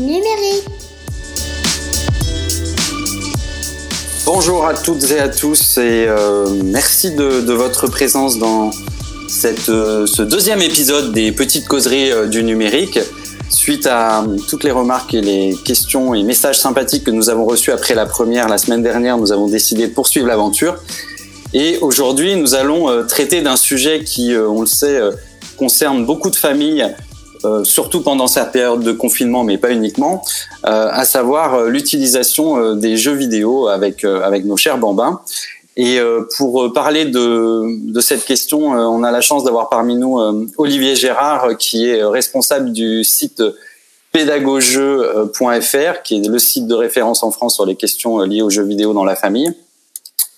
numérique. Bonjour à toutes et à tous et euh, merci de, votre présence dans cette, euh, ce deuxième épisode des petites causeries euh, du numérique. Suite à toutes les remarques et les questions et messages sympathiques que nous avons reçus après la première la semaine dernière, nous avons décidé de poursuivre l'aventure. Et aujourd'hui, nous allons traiter d'un sujet qui, on le sait, concerne beaucoup de familles euh, surtout pendant cette période de confinement, mais pas uniquement, euh, à savoir euh, l'utilisation des jeux vidéo avec avec nos chers bambins. Et pour parler de, de cette question, on a la chance d'avoir parmi nous Olivier Gérard, qui est responsable du site pédagogeux.fr, qui est le site de référence en France sur les questions liées aux jeux vidéo dans la famille,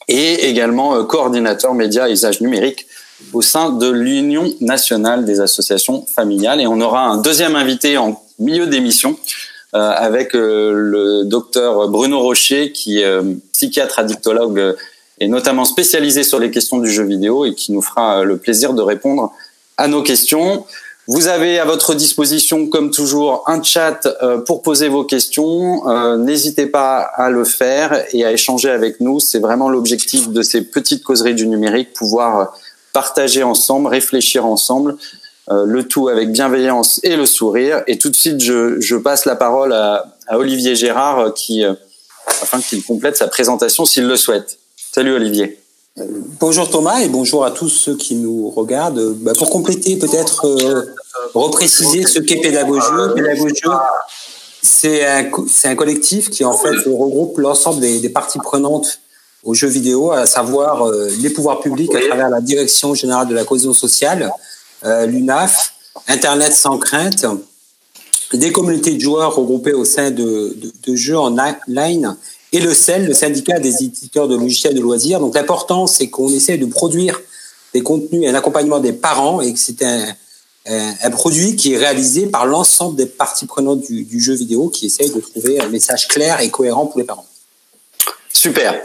et également coordinateur média et usage numérique au sein de l'Union nationale des associations familiales. Et on aura un deuxième invité en milieu d'émission euh, avec euh, le docteur Bruno Rocher, qui est euh, psychiatre addictologue et notamment spécialisé sur les questions du jeu vidéo et qui nous fera le plaisir de répondre à nos questions. Vous avez à votre disposition, comme toujours, un chat pour poser vos questions. N'hésitez pas à le faire et à échanger avec nous. C'est vraiment l'objectif de ces petites causeries du numérique, pouvoir partager ensemble, réfléchir ensemble, euh, le tout avec bienveillance et le sourire. Et tout de suite, je, passe la parole à, Olivier Gérard, euh, euh, afin qu'il complète sa présentation s'il le souhaite. Salut Olivier. Bonjour Thomas et bonjour à tous ceux qui nous regardent. Bah, pour compléter, peut-être repréciser ce qu'est Pédagogieux. Pédagogieux, c'est un, collectif qui en fait regroupe l'ensemble des parties prenantes aux jeux vidéo, à savoir euh, les pouvoirs publics à travers la Direction générale de la cohésion sociale, euh, l'UNAF, Internet sans crainte, des communautés de joueurs regroupées au sein de, de, jeux en ligne et le CEL, le syndicat des éditeurs de logiciels de loisirs. Donc l'important, c'est qu'on essaie de produire des contenus et un accompagnement des parents et que c'est un, un, produit qui est réalisé par l'ensemble des parties prenantes du, du jeu vidéo qui essayent de trouver un message clair et cohérent pour les parents. Super.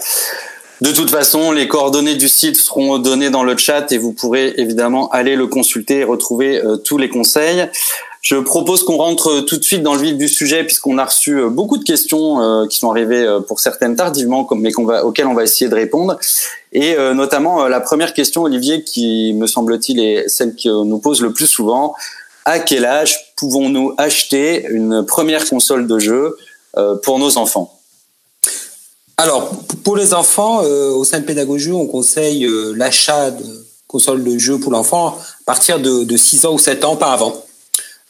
De toute façon, les coordonnées du site seront données dans le chat et vous pourrez évidemment aller le consulter et retrouver euh, tous les conseils. Je propose qu'on rentre tout de suite dans le vif du sujet puisqu'on a reçu euh, beaucoup de questions euh, qui sont arrivées pour certaines tardivement, mais qu'on auxquelles on va essayer de répondre. Et notamment la première question, Olivier, qui me semble-t-il est celle qui nous pose le plus souvent. À quel âge pouvons-nous acheter une première console de jeu pour nos enfants? Alors, pour les enfants, euh, au sein de Pédagogie, on conseille euh, l'achat de consoles de jeux pour l'enfant à partir de, 6 ans ou 7 ans, pas avant.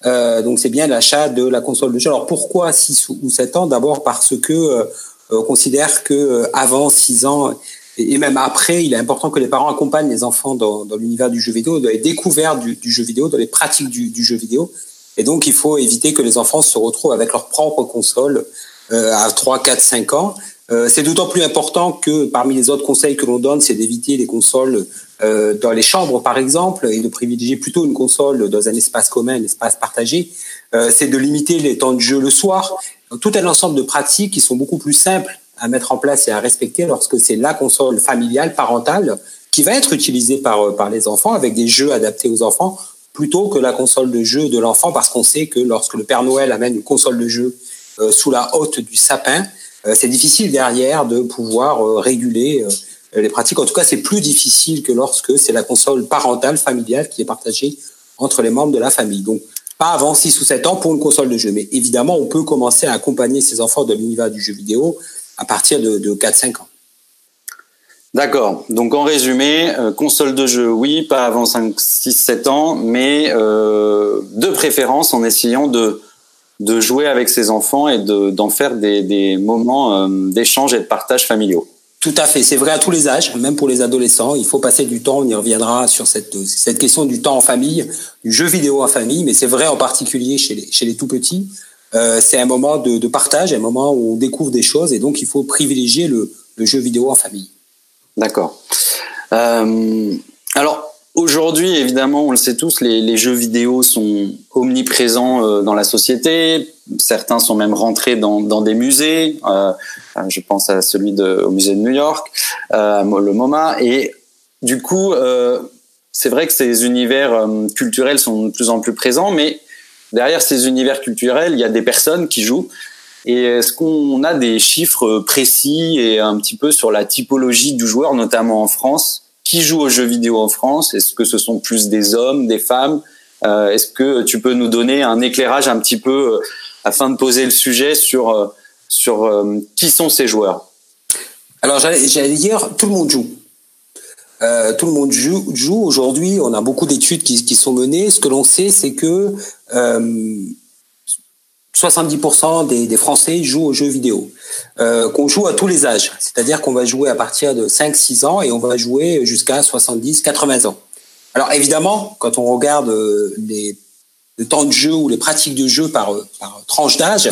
Euh, donc, c'est bien l'achat de la console de jeu. Alors, pourquoi 6 ou 7 ans? D'abord parce que on considère que avant 6 ans et même après, il est important que les parents accompagnent les enfants dans, l'univers du jeu vidéo, dans les découvertes du, jeu vidéo, dans les pratiques du, jeu vidéo. Et donc, il faut éviter que les enfants se retrouvent avec leur propre console à 3, 4, 5 ans. Euh, c'est d'autant plus important que parmi les autres conseils que l'on donne, c'est d'éviter les consoles euh, dans les chambres, par exemple, et de privilégier plutôt une console dans un espace commun, un espace partagé. Euh, c'est de limiter les temps de jeu le soir. Tout un ensemble de pratiques qui sont beaucoup plus simples à mettre en place et à respecter lorsque c'est la console familiale, parentale, qui va être utilisée par, par les enfants avec des jeux adaptés aux enfants plutôt que la console de jeu de l'enfant parce qu'on sait que lorsque le Père Noël amène une console de jeu sous la hotte du sapin, c'est difficile derrière de pouvoir euh, réguler euh, les pratiques. En tout cas, c'est plus difficile que lorsque c'est la console parentale, familiale qui est partagée entre les membres de la famille. Donc, pas avant 6 ou 7 ans pour une console de jeu. Mais évidemment, on peut commencer à accompagner ces enfants de l'univers du jeu vidéo à partir de, 4-5 ans. D'accord. Donc en résumé, console de jeu, oui, pas avant 5, 6, 7 ans, mais de préférence en essayant de de jouer avec ses enfants et d'en faire des, moments euh, d'échange et de partage familiaux. Tout à fait, c'est vrai à tous les âges, même pour les adolescents. Il faut passer du temps, on y reviendra sur cette, cette question du temps en famille, du jeu vidéo en famille, mais c'est vrai en particulier chez les, chez les tout petits. Euh, c'est un moment de, partage, un moment où on découvre des choses et donc il faut privilégier le, jeu vidéo en famille. D'accord. Euh, alors, Aujourd'hui, évidemment, on le sait tous, les, jeux vidéo sont omniprésents euh, dans la société. Certains sont même rentrés dans, des musées. Euh, je pense à celui de, au musée de New York, euh, le MoMA. Et du coup, c'est vrai que ces univers culturels sont de plus en plus présents, mais derrière ces univers culturels, il y a des personnes qui jouent. Et est-ce qu'on a des chiffres précis et un petit peu sur la typologie du joueur, notamment en France? Qui joue aux jeux vidéo en France Est-ce que ce sont plus des hommes, des femmes euh, Est-ce que tu peux nous donner un éclairage un petit peu euh, afin de poser le sujet sur, euh, sur qui sont ces joueurs? Alors j'allais dire, tout le monde joue. Tout le monde joue. joue. Aujourd'hui, on a beaucoup d'études qui, sont menées. Ce que l'on sait, c'est que 70% des, des, Français jouent aux jeux vidéo, euh, qu'on joue à tous les âges. C'est-à-dire qu'on va jouer à partir de 5-6 ans et on va jouer jusqu'à 70-80 ans. Alors évidemment, quand on regarde euh, les, le temps de jeu ou les pratiques de jeu par, par tranche d'âge,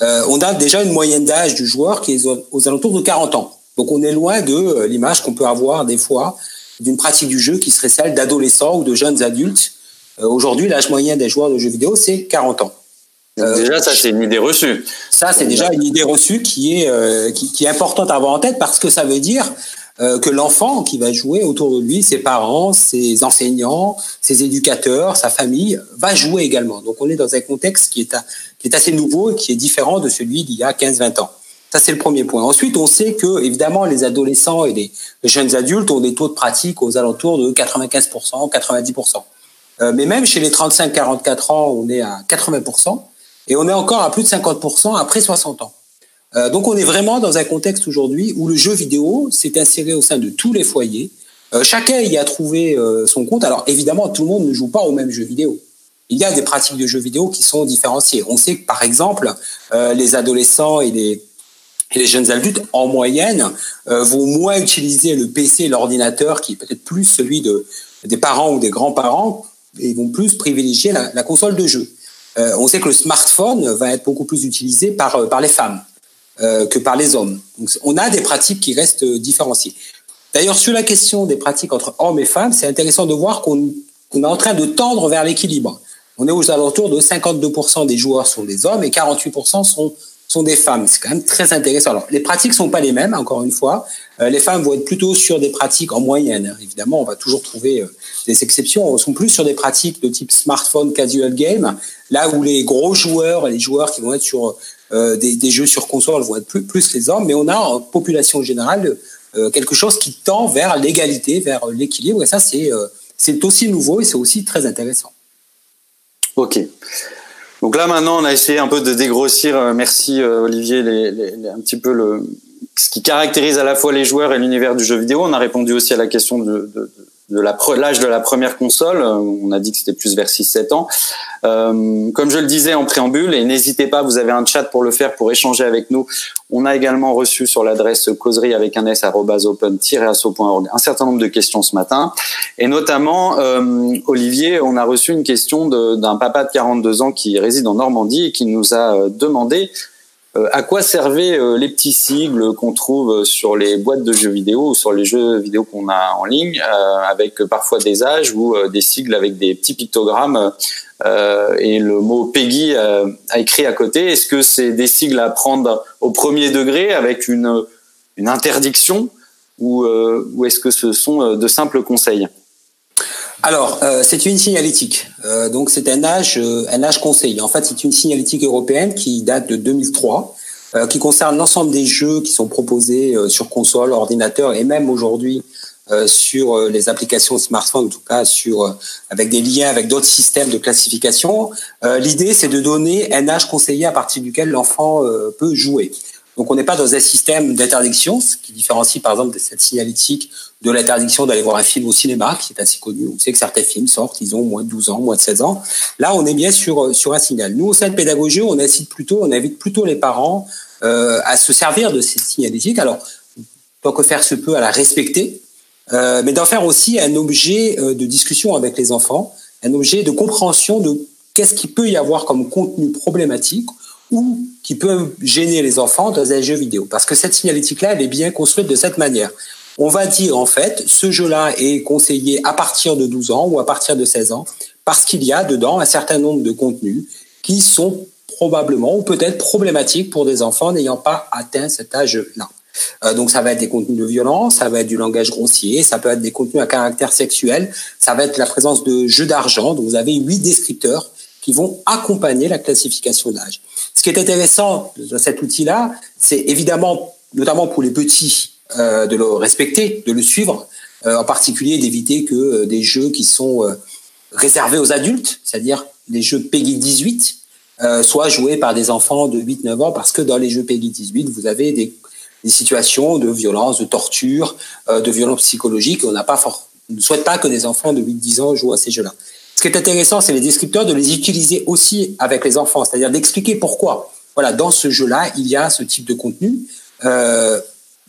euh, on a déjà une moyenne d'âge du joueur qui est aux alentours de 40 ans. Donc on est loin de euh, l'image qu'on peut avoir des fois d'une pratique du jeu qui serait celle d'adolescents ou de jeunes adultes. Euh, aujourd'hui, l'âge moyen des joueurs de jeux vidéo, c'est 40 ans. Euh, déjà, ça, c'est une idée reçue. Ça, c'est déjà une idée reçue qui est, qui, qui, est importante à avoir en tête parce que ça veut dire que l'enfant qui va jouer autour de lui, ses parents, ses enseignants, ses éducateurs, sa famille, va jouer également. Donc, on est dans un contexte qui est, qui est assez nouveau et qui est différent de celui d'il y a 15-20 ans. Ça, c'est le premier point. Ensuite, on sait que, évidemment, les adolescents et les, jeunes adultes ont des taux de pratique aux alentours de 95%, 90%. Euh, mais même chez les 35-44 ans, on est à 80%. Et on est encore à plus de 50% après 60 ans. Euh, donc, on est vraiment dans un contexte aujourd'hui où le jeu vidéo s'est inséré au sein de tous les foyers. Euh, chacun y a trouvé euh, son compte. Alors, évidemment, tout le monde ne joue pas au même jeu vidéo il y a des pratiques de jeux vidéo qui sont différenciées. On sait que, par exemple, les adolescents et les, jeunes adultes, en moyenne, vont moins utiliser le PC et l'ordinateur, qui est peut-être plus celui de, des parents ou des grands-parents, et vont plus privilégier la console de jeu. Euh, on sait que le smartphone va être beaucoup plus utilisé par, euh, par les femmes euh, que par les hommes. Donc, on a des pratiques qui restent différenciées. D'ailleurs, sur la question des pratiques entre hommes et femmes, c'est intéressant de voir qu'on qu est en train de tendre vers l'équilibre. On est aux alentours de 52% des joueurs sont des hommes et 48% sont sont des femmes. C'est quand même très intéressant. Alors, les pratiques sont pas les mêmes, encore une fois. Euh, les femmes vont être plutôt sur des pratiques en moyenne. Évidemment, on va toujours trouver euh, des exceptions. Elles sont plus sur des pratiques de type smartphone, casual game, là où les gros joueurs, les joueurs qui vont être sur euh, des, des, jeux sur console vont être plus, plus les hommes. Mais on a en population générale euh, quelque chose qui tend vers l'égalité, vers l'équilibre. Et ça, c'est euh, c'est aussi nouveau et c'est aussi très intéressant. Ok. Donc là maintenant, on a essayé un peu de dégrossir. Euh, merci euh, Olivier, les, un petit peu le ce qui caractérise à la fois les joueurs et l'univers du jeu vidéo. On a répondu aussi à la question de l'âge de la première console. Euh, on a dit que c'était plus vers 6-7 ans. Euh, comme je le disais en préambule, et n'hésitez pas, vous avez un chat pour le faire, pour échanger avec nous. On a également reçu sur l'adresse causerie avec un s open-asso.org un certain nombre de questions ce matin. Et notamment, euh, Olivier, on a reçu une question d'un papa de 42 ans qui réside en Normandie et qui nous a euh, demandé euh, à quoi servaient euh, les petits sigles qu'on trouve sur les boîtes de jeux vidéo ou sur les jeux vidéo qu'on a en ligne, euh, avec parfois des âges ou des sigles avec des petits pictogrammes et le mot Peggy a écrit à côté. Est-ce que c'est des sigles à prendre au premier degré avec une, une interdiction ou, ou est-ce que ce sont de simples conseils? Alors, euh, c'est une signalétique. Euh, donc, c'est un âge, euh, un âge conseil. En fait, c'est une signalétique européenne qui date de 2003, euh, qui concerne l'ensemble des jeux qui sont proposés euh, sur console, ordinateur et même aujourd'hui sur les applications smartphone, en tout cas sur avec des liens avec d'autres systèmes de classification. L'idée, c'est de donner un âge conseillé à partir duquel l'enfant peut jouer. Donc, on n'est pas dans un système d'interdiction, ce qui différencie par exemple de cette signalétique de l'interdiction d'aller voir un film au cinéma, qui est assez connu. On sait que certains films sortent, ils ont moins de 12 ans, moins de 16 ans. Là, on est bien sur, euh, sur un signal. Nous, au sein de pédagogie, on incite plutôt, on invite plutôt les parents euh, à se servir de ces signalétiques. Alors, tant que faire se peut, à la respecter, euh, mais d'en faire aussi un objet euh, de discussion avec les enfants, un objet de compréhension de qu'est-ce qu'il peut y avoir comme contenu problématique ou qui peut gêner les enfants dans un jeu vidéo. Parce que cette signalétique-là, elle est bien construite de cette manière. On va dire, en fait, ce jeu-là est conseillé à partir de 12 ans ou à partir de 16 ans, parce qu'il y a dedans un certain nombre de contenus qui sont probablement ou peut-être problématiques pour des enfants n'ayant pas atteint cet âge-là. Euh, donc ça va être des contenus de violence, ça va être du langage grossier, ça peut être des contenus à caractère sexuel, ça va être la présence de jeux d'argent. Donc vous avez huit descripteurs qui vont accompagner la classification d'âge. Ce qui est intéressant dans cet outil-là, c'est évidemment, notamment pour les petits, euh, de le respecter, de le suivre, euh, en particulier d'éviter que euh, des jeux qui sont réservés aux adultes, c'est-à-dire les jeux PEGI 18, soient joués par des enfants de 8-9 ans, parce que dans les jeux PEGI 18, vous avez des, situations de violence, de torture, de violence psychologique, on n'a pas on ne souhaite pas que des enfants de 8-10 ans jouent à ces jeux-là. Ce qui est intéressant, c'est les descripteurs de les utiliser aussi avec les enfants, c'est-à-dire d'expliquer pourquoi. Voilà, dans ce jeu-là, il y a ce type de contenu. Euh,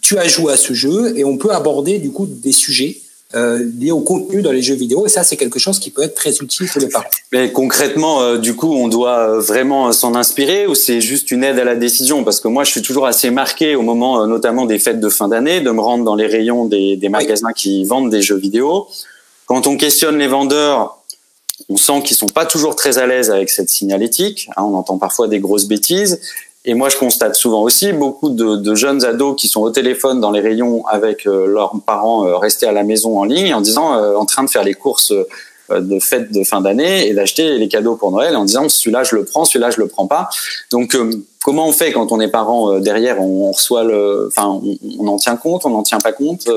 tu as joué à ce jeu et on peut aborder du coup des sujets euh, liés au contenu dans les jeux vidéo et ça c'est quelque chose qui peut être très utile pour les parents. Mais concrètement, euh, du coup, on doit vraiment s'en inspirer ou c'est juste une aide à la décision? Parce que moi, je suis toujours assez marqué au moment, notamment des fêtes de fin d'année, de me rendre dans les rayons des magasins qui vendent des jeux vidéo. Quand on questionne les vendeurs, on sent qu'ils sont pas toujours très à l'aise avec cette signalétique. Hein, on entend parfois des grosses bêtises. Et moi, je constate souvent aussi beaucoup de, jeunes ados qui sont au téléphone dans les rayons avec euh, leurs parents euh, restés à la maison en ligne, en disant, euh, en train de faire les courses de fête de fin d'année et d'acheter les cadeaux pour Noël, en disant celui-là je le prends, celui-là je le prends pas. Donc, comment on fait quand on est parent derrière? On reçoit le, enfin, on, en tient compte, on n'en tient pas compte.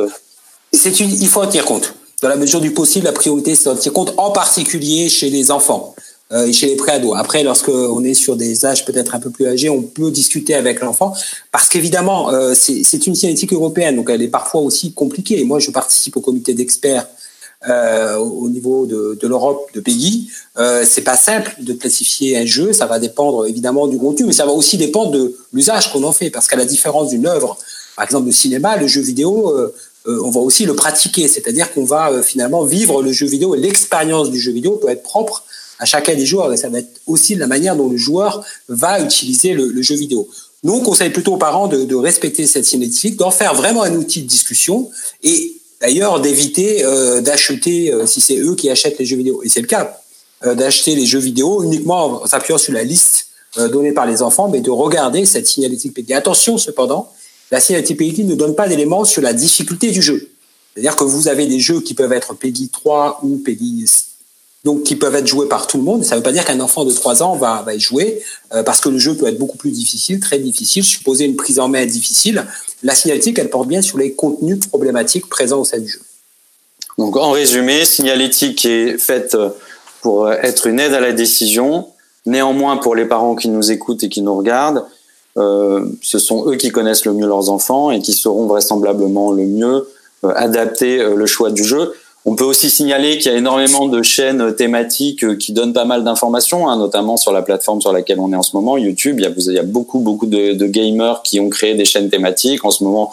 C'est une, il faut en tenir compte. Dans la mesure du possible, la priorité c'est d'en tenir compte, en particulier chez les enfants. Euh, chez les préados. Après, lorsque on est sur des âges peut-être un peu plus âgés, on peut discuter avec l'enfant parce qu'évidemment, euh, c'est une cinétique européenne, donc elle est parfois aussi compliquée. Et moi, je participe au comité d'experts euh, au niveau de, de l'Europe, de pays. Euh, c'est pas simple de classifier un jeu. Ça va dépendre évidemment du contenu, mais ça va aussi dépendre de l'usage qu'on en fait, parce qu'à la différence d'une œuvre, par exemple de cinéma, le jeu vidéo. Euh, on va aussi le pratiquer, c'est-à-dire qu'on va finalement vivre le jeu vidéo et l'expérience du jeu vidéo peut être propre à chacun des joueurs et ça va être aussi la manière dont le joueur va utiliser le, jeu vidéo. Nous, on conseille plutôt aux parents de, respecter cette cinétique, d'en faire vraiment un outil de discussion et d'ailleurs d'éviter euh, d'acheter, euh, si c'est eux qui achètent les jeux vidéo, et c'est le cas, euh, d'acheter les jeux vidéo uniquement en s'appuyant sur la liste donnée par les enfants, mais de regarder cette signalétique PEGI. Attention cependant, la PEGI ne donne pas d'éléments sur la difficulté du jeu. C'est-à-dire que vous avez des jeux qui peuvent être PEGI 3 ou PEGI donc qui peuvent être joués par tout le monde. Ça ne veut pas dire qu'un enfant de 3 ans va, va y jouer, euh, parce que le jeu peut être beaucoup plus difficile, très difficile, supposer une prise en main difficile. La signalétique, elle porte bien sur les contenus problématiques présents au sein du jeu. Donc en résumé, signalétique est faite pour être une aide à la décision. Néanmoins, pour les parents qui nous écoutent et qui nous regardent, euh, ce sont eux qui connaissent le mieux leurs enfants et qui sauront vraisemblablement le mieux euh, adapter euh, le choix du jeu. On peut aussi signaler qu'il y a énormément de chaînes thématiques euh, qui donnent pas mal d'informations, hein, notamment sur la plateforme sur laquelle on est en ce moment, YouTube. Il y a, beaucoup, beaucoup de, gamers qui ont créé des chaînes thématiques. En ce moment,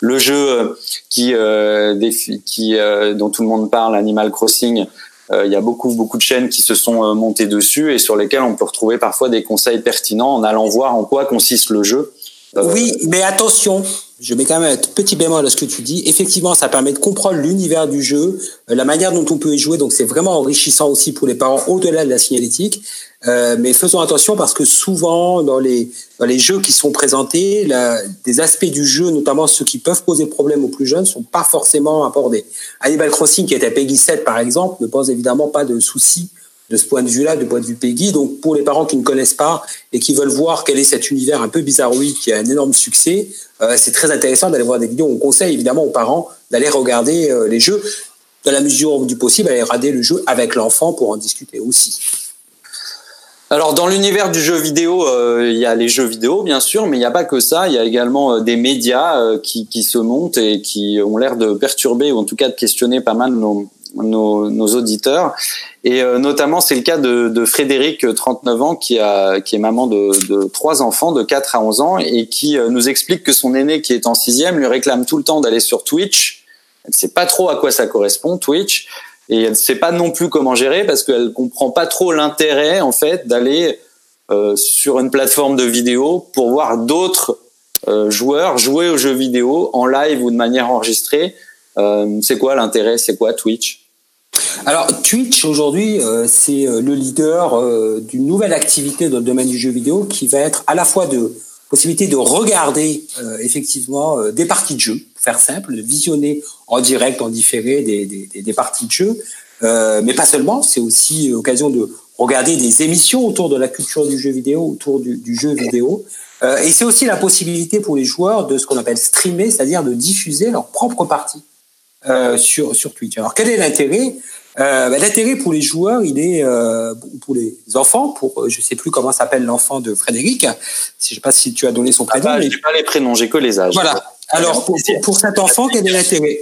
le jeu euh, qui, euh, qui dont tout le monde parle, Animal Crossing, il y a beaucoup, beaucoup de chaînes qui se sont montées dessus et sur lesquelles on peut retrouver parfois des conseils pertinents en allant voir en quoi consiste le jeu. Oui, mais attention, je mets quand même un petit bémol à ce que tu dis. Effectivement, ça permet de comprendre l'univers du jeu, euh, la manière dont on peut y jouer. Donc, c'est vraiment enrichissant aussi pour les parents au-delà de la signalétique. Euh, mais faisons attention parce que souvent, dans les, dans les jeux qui sont présentés, la, des aspects du jeu, notamment ceux qui peuvent poser problème aux plus jeunes, sont pas forcément abordés. Animal Crossing, qui est à Peggy 7, par exemple, ne pose évidemment pas de soucis de ce point de vue-là, du point de vue Peggy. Donc, pour les parents qui ne connaissent pas et qui veulent voir quel est cet univers un peu bizarroïde qui a un énorme succès, euh, c'est très intéressant d'aller voir des vidéos. On conseille évidemment aux parents d'aller regarder euh, les jeux, dans la mesure du possible, aller regarder le jeu avec l'enfant pour en discuter aussi. Alors dans l'univers du jeu vidéo, euh, il y a les jeux vidéo bien sûr, mais il n'y a pas que ça. Il y a également des médias qui, se montent et qui ont l'air de perturber ou en tout cas de questionner pas mal nos, nos, nos auditeurs. Et euh, notamment, c'est le cas de, de, Frédéric, 39 ans, qui, a, qui est maman de, de trois enfants de 4 à 11 ans et qui euh, nous explique que son aîné, qui est en sixième, lui réclame tout le temps d'aller sur Twitch. Elle ne sait pas trop à quoi ça correspond, Twitch. Et elle ne sait pas non plus comment gérer parce qu'elle comprend pas trop l'intérêt, en fait, d'aller euh, sur une plateforme de vidéo pour voir d'autres euh, joueurs jouer aux jeux vidéo en live ou de manière enregistrée. Euh, c'est quoi l'intérêt? C'est quoi Twitch? Alors Twitch aujourd'hui, euh, c'est euh, le leader d'une nouvelle activité dans le domaine du jeu vidéo qui va être à la fois de possibilité de regarder effectivement des parties de jeu, faire simple, de visionner en direct, en différé des, parties de jeu, mais pas seulement, c'est aussi l'occasion de regarder des émissions autour de la culture du jeu vidéo, autour du, du jeu vidéo. Et c'est aussi la possibilité pour les joueurs de ce qu'on appelle streamer, c'est-à-dire de diffuser leur propre partie euh, sur, sur Twitch. Alors quel est l'intérêt euh, ben, L'intérêt pour les joueurs, il est euh, pour les enfants, pour je sais plus comment s'appelle l'enfant de Frédéric. Je sais pas si tu as donné son prénom. Ah, mais... pas les prénoms, j'ai que les âges. Voilà. Alors pour, pour cet enfant, quel est l'intérêt?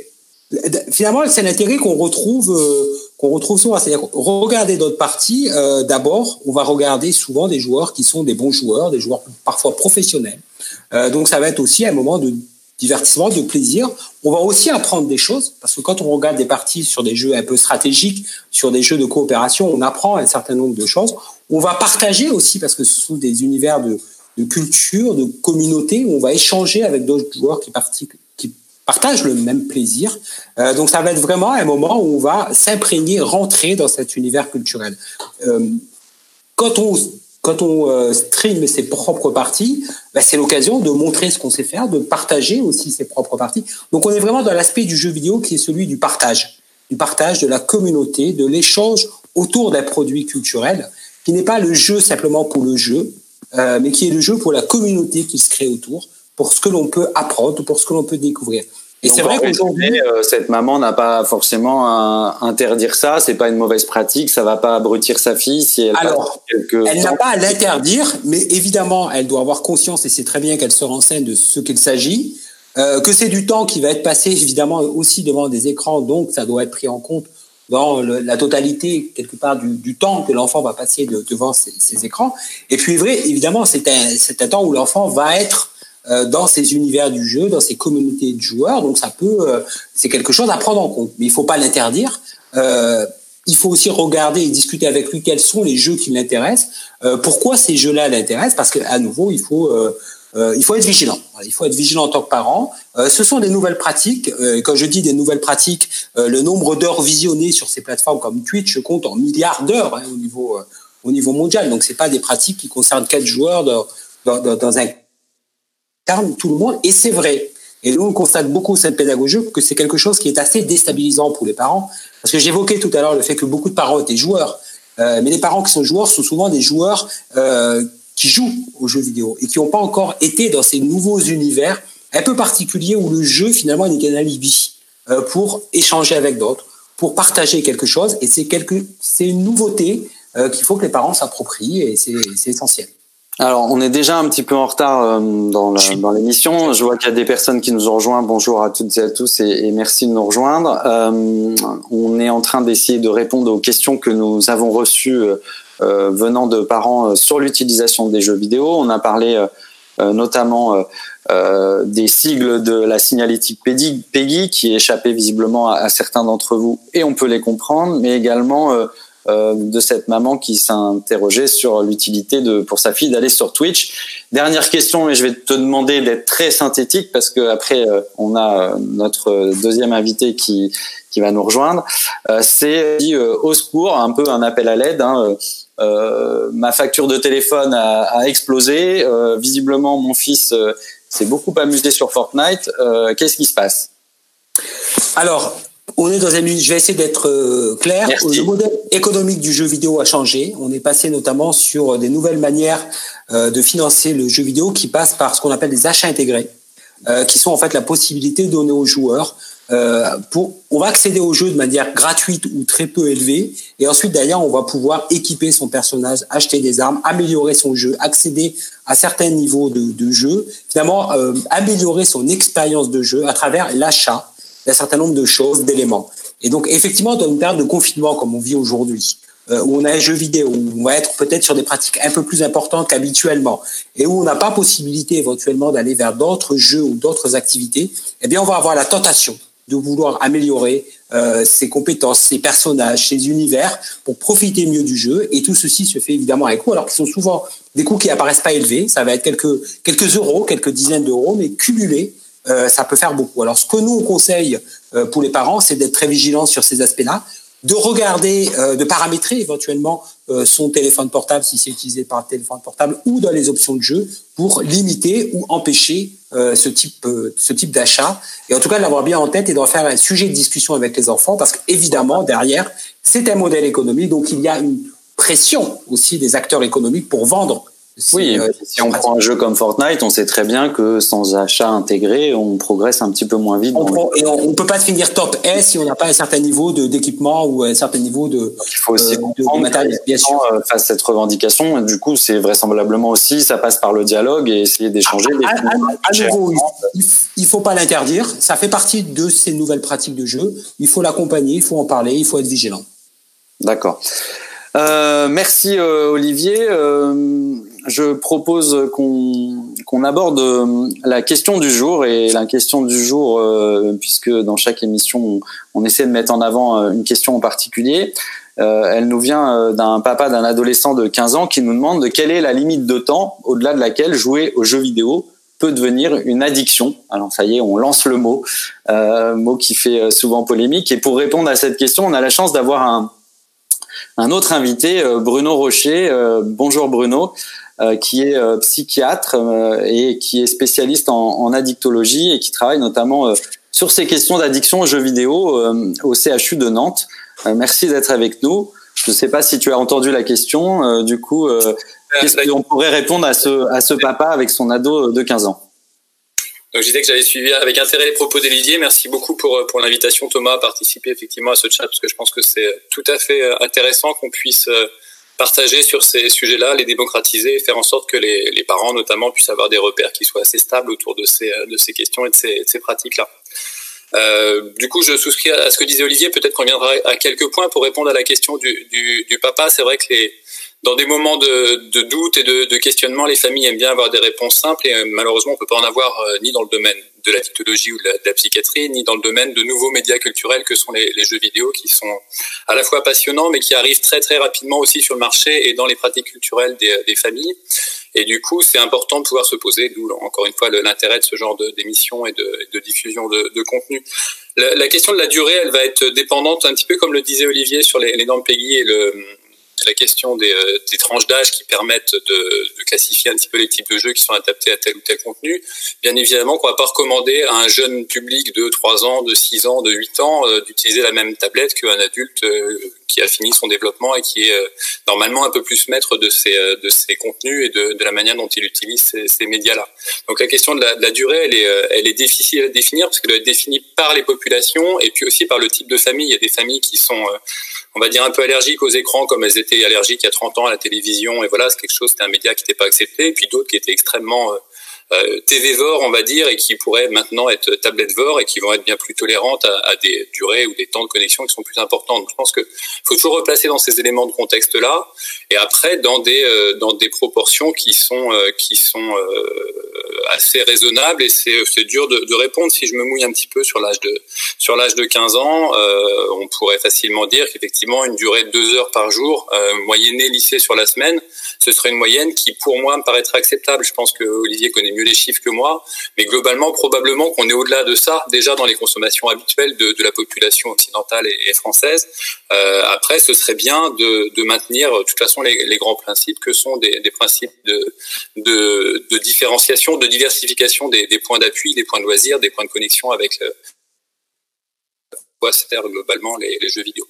Finalement, c'est l'intérêt qu'on retrouve qu'on retrouve souvent. C'est-à-dire, regarder d'autres parties, euh, d'abord, on va regarder souvent des joueurs qui sont des bons joueurs, des joueurs parfois professionnels. Euh, donc, ça va être aussi un moment de divertissement, de plaisir. On va aussi apprendre des choses, parce que quand on regarde des parties sur des jeux un peu stratégiques, sur des jeux de coopération, on apprend un certain nombre de choses. On va partager aussi, parce que ce sont des univers de, culture, de communauté, où on va échanger avec d'autres joueurs qui, participent partagent le même plaisir. Euh, donc ça va être vraiment un moment où on va s'imprégner, rentrer dans cet univers culturel. Euh, quand on quand on euh, stream ses propres parties, bah, c'est l'occasion de montrer ce qu'on sait faire, de partager aussi ses propres parties. Donc on est vraiment dans l'aspect du jeu vidéo qui est celui du partage, du partage de la communauté, de l'échange autour d'un produit culturel, qui n'est pas le jeu simplement pour le jeu, euh, mais qui est le jeu pour la communauté qui se crée autour, pour ce que l'on peut apprendre, pour ce que l'on peut découvrir. Et c'est vrai qu'aujourd'hui, cette maman n'a pas forcément à interdire ça. C'est pas une mauvaise pratique. Ça va pas abrutir sa fille si elle. Alors, elle n'a pas à l'interdire, mais évidemment, elle doit avoir conscience et c'est très bien qu'elle se renseigne de ce qu'il s'agit. Euh, que c'est du temps qui va être passé évidemment aussi devant des écrans, donc ça doit être pris en compte dans le, la totalité quelque part du, du temps que l'enfant va passer de, devant ces, ces, écrans. Et puis vrai, évidemment, c'est un, temps où l'enfant va être dans ces univers du jeu, dans ces communautés de joueurs. Donc ça peut, euh, c'est quelque chose à prendre en compte. Mais il faut pas l'interdire. Euh, il faut aussi regarder et discuter avec lui quels sont les jeux qui l'intéressent. pourquoi ces jeux-là l'intéressent? Parce qu'à nouveau, il faut il faut être vigilant. Il faut être vigilant en tant que parent. ce sont des nouvelles pratiques. quand je dis des nouvelles pratiques, le nombre d'heures visionnées sur ces plateformes comme Twitch compte en milliards d'heures hein, au niveau au niveau mondial. Donc c'est pas des pratiques qui concernent quatre joueurs dans, dans, dans un tout le monde, et c'est vrai. Et nous, on constate beaucoup cette pédagogie que c'est quelque chose qui est assez déstabilisant pour les parents. Parce que j'évoquais tout à l'heure le fait que beaucoup de parents étaient joueurs. Euh, mais les parents qui sont joueurs sont souvent des joueurs euh, qui jouent aux jeux vidéo et qui n'ont pas encore été dans ces nouveaux univers un peu particuliers où le jeu finalement est un alibi euh, pour échanger avec d'autres, pour partager quelque chose. Et c'est quelque, c'est une nouveauté euh, qu'il faut que les parents s'approprient et c'est essentiel. Alors, on est déjà un petit peu en retard euh, dans, dans l'émission. Je vois qu'il y a des personnes qui nous ont rejoints. Bonjour à toutes et à tous et, merci de nous rejoindre. Euh, on est en train d'essayer de répondre aux questions que nous avons reçues euh, venant de parents sur l'utilisation des jeux vidéo. On a parlé notamment des sigles de la signalétique PEGI qui échappaient visiblement à, à certains d'entre vous et on peut les comprendre, mais également euh, de cette maman qui s'interrogeait sur l'utilité de pour sa fille d'aller sur Twitch. Dernière question, et je vais te demander d'être très synthétique parce que après euh, on a euh, notre deuxième invité qui qui va nous rejoindre. C'est dit au secours, un peu un appel à l'aide. Hein, ma facture de téléphone a, a explosé. visiblement, mon fils s'est beaucoup amusé sur Fortnite. Qu'est-ce qui se passe? Alors, on est dans un, je vais essayer d'être euh, clair. Le modèle économique du jeu vidéo a changé. On est passé notamment sur des nouvelles manières euh, de financer le jeu vidéo qui passent par ce qu'on appelle des achats intégrés, euh, qui sont en fait la possibilité de donner aux joueurs pour, on va accéder au jeu de manière gratuite ou très peu élevée, et ensuite d'ailleurs on va pouvoir équiper son personnage, acheter des armes, améliorer son jeu, accéder à certains niveaux de, de jeu, finalement améliorer son expérience de jeu à travers l'achat d'un certain nombre de choses, d'éléments. Et donc, effectivement, dans une période de confinement comme on vit aujourd'hui, euh, où on a un jeu vidéo, où on va être peut-être sur des pratiques un peu plus importantes qu'habituellement, et où on n'a pas possibilité éventuellement d'aller vers d'autres jeux ou d'autres activités, eh bien, on va avoir la tentation de vouloir améliorer euh, ses compétences, ses personnages, ses univers pour profiter mieux du jeu. Et tout ceci se fait évidemment avec coûts, alors qu'ils sont souvent des coûts qui apparaissent pas élevés. Ça va être quelques quelques euros, quelques dizaines d'euros, mais cumulés euh, ça peut faire beaucoup. Alors, ce que nous, on conseille euh, pour les parents, c'est d'être très vigilants sur ces aspects-là, de regarder, euh, de paramétrer éventuellement son téléphone portable si c'est utilisé par téléphone portable ou dans les options de jeu pour limiter ou empêcher ce type, ce type d'achat. Et en tout cas, de l'avoir bien en tête et d'en faire un sujet de discussion avec les enfants parce qu'évidemment, derrière, c'est un modèle économique, donc il y a une pression aussi des acteurs économiques pour vendre oui, euh, si on prend un jeu comme Fortnite, on sait très bien que sans achat intégré, on progresse un petit peu moins vite. On et on ne peut pas finir top S si on n'a pas un certain niveau d'équipement ou un certain niveau de. Il faut aussi euh, matériel, bien sûr. Euh, face à cette revendication, du coup, c'est vraisemblablement aussi, ça passe par le dialogue et essayer d'échanger. À, à, nouveau, il ne faut pas l'interdire. Ça fait partie de ces nouvelles pratiques de jeu. Il faut l'accompagner, il faut en parler, il faut être vigilant. D'accord. Euh, merci Olivier je propose qu'on aborde euh, la question du jour et la question du jour, euh, puisque dans chaque émission on, essaie de mettre en avant euh, une question en particulier. elle nous vient d'un papa d'un adolescent de 15 ans qui nous demande de quelle est la limite de temps au-delà de laquelle jouer aux jeux vidéo peut devenir une addiction. Alors ça y est, on lance le mot, mot qui fait souvent polémique. Et pour répondre à cette question, on a la chance d'avoir un, un autre invité, Bruno Rocher. bonjour Bruno. Euh, qui est euh, psychiatre euh, et qui est spécialiste en, en, addictologie et qui travaille notamment sur ces questions d'addiction aux jeux vidéo au CHU de Nantes. merci d'être avec nous. Je ne sais pas si tu as entendu la question. du coup, qu'est-ce qu'on pourrait répondre à ce, à ce papa avec son ado de 15 ans? Donc je disais que j'avais suivi avec intérêt les propos d'Olivier. Merci beaucoup pour, pour l'invitation Thomas à participer effectivement à ce chat parce que je pense que c'est tout à fait intéressant qu'on puisse partager sur ces sujets-là, les démocratiser et faire en sorte que les, les, parents notamment puissent avoir des repères qui soient assez stables autour de ces, de ces questions et de ces, ces pratiques-là. Euh, du coup, je souscris à ce que disait Olivier. Peut-être qu'on viendra à quelques points pour répondre à la question du, du, du papa. C'est vrai que les, dans des moments de, de doute et de, de, questionnement, les familles aiment bien avoir des réponses simples et euh, malheureusement, on peut pas en avoir euh, ni dans le domaine de la dictologie ou de la, psychiatrie, ni dans le domaine de nouveaux médias culturels que sont les, les, jeux vidéo, qui sont à la fois passionnants, mais qui arrivent très très rapidement aussi sur le marché et dans les pratiques culturelles des, des familles. Et du coup, c'est important de pouvoir se poser, d'où encore une fois l'intérêt de ce genre d'émissions et de, de, diffusion de, de contenu. La, la, question de la durée, elle va être dépendante, un petit peu comme le disait Olivier sur les, les normes PEGI et le, la question des, euh, des tranches d'âge qui permettent de, de, classifier un petit peu les types de jeux qui sont adaptés à tel ou tel contenu. Bien évidemment qu'on va pas recommander à un jeune public de 3 ans, de 6 ans, de 8 ans euh, d'utiliser la même tablette qu'un adulte euh, qui a fini son développement et qui est normalement un peu plus maître de ses, de ses contenus et de, de la manière dont il utilise ces, ces médias-là. Donc la question de la, de la, durée, elle est, elle est difficile à définir parce qu'elle doit être définie par les populations et puis aussi par le type de famille. Il y a des familles qui sont on va dire un peu allergiques aux écrans comme elles étaient allergiques il y a 30 ans à la télévision. Et voilà c'est quelque chose c'était un média qui n'était pas accepté. Et puis d'autres qui étaient extrêmement euh, euh, TV-vore, on va dire, et qui pourraient maintenant être tablette-vore et qui vont être bien plus tolérantes à, des durées ou des temps de connexion qui sont plus importants. Je pense que faut toujours replacer dans ces éléments de contexte-là, et après dans des euh, dans des proportions qui sont euh, qui sont assez raisonnables. Et c'est c'est dur de, de, répondre si je me mouille un petit peu sur l'âge de sur l'âge de 15 ans. on pourrait facilement dire qu'effectivement une durée de deux heures par jour, moyennée lycée sur la semaine, ce serait une moyenne qui pour moi me paraîtrait acceptable. Je pense que Olivier connaît mieux les chiffres que moi, mais globalement, probablement qu'on est au-delà de ça, déjà dans les consommations habituelles de, la population occidentale et, française. Euh, après, ce serait bien de, maintenir, de toute façon, les, grands principes que sont des, principes de, différenciation, de diversification des, points d'appui, des points de loisirs, des points de connexion avec le, se globalement les jeux vidéo.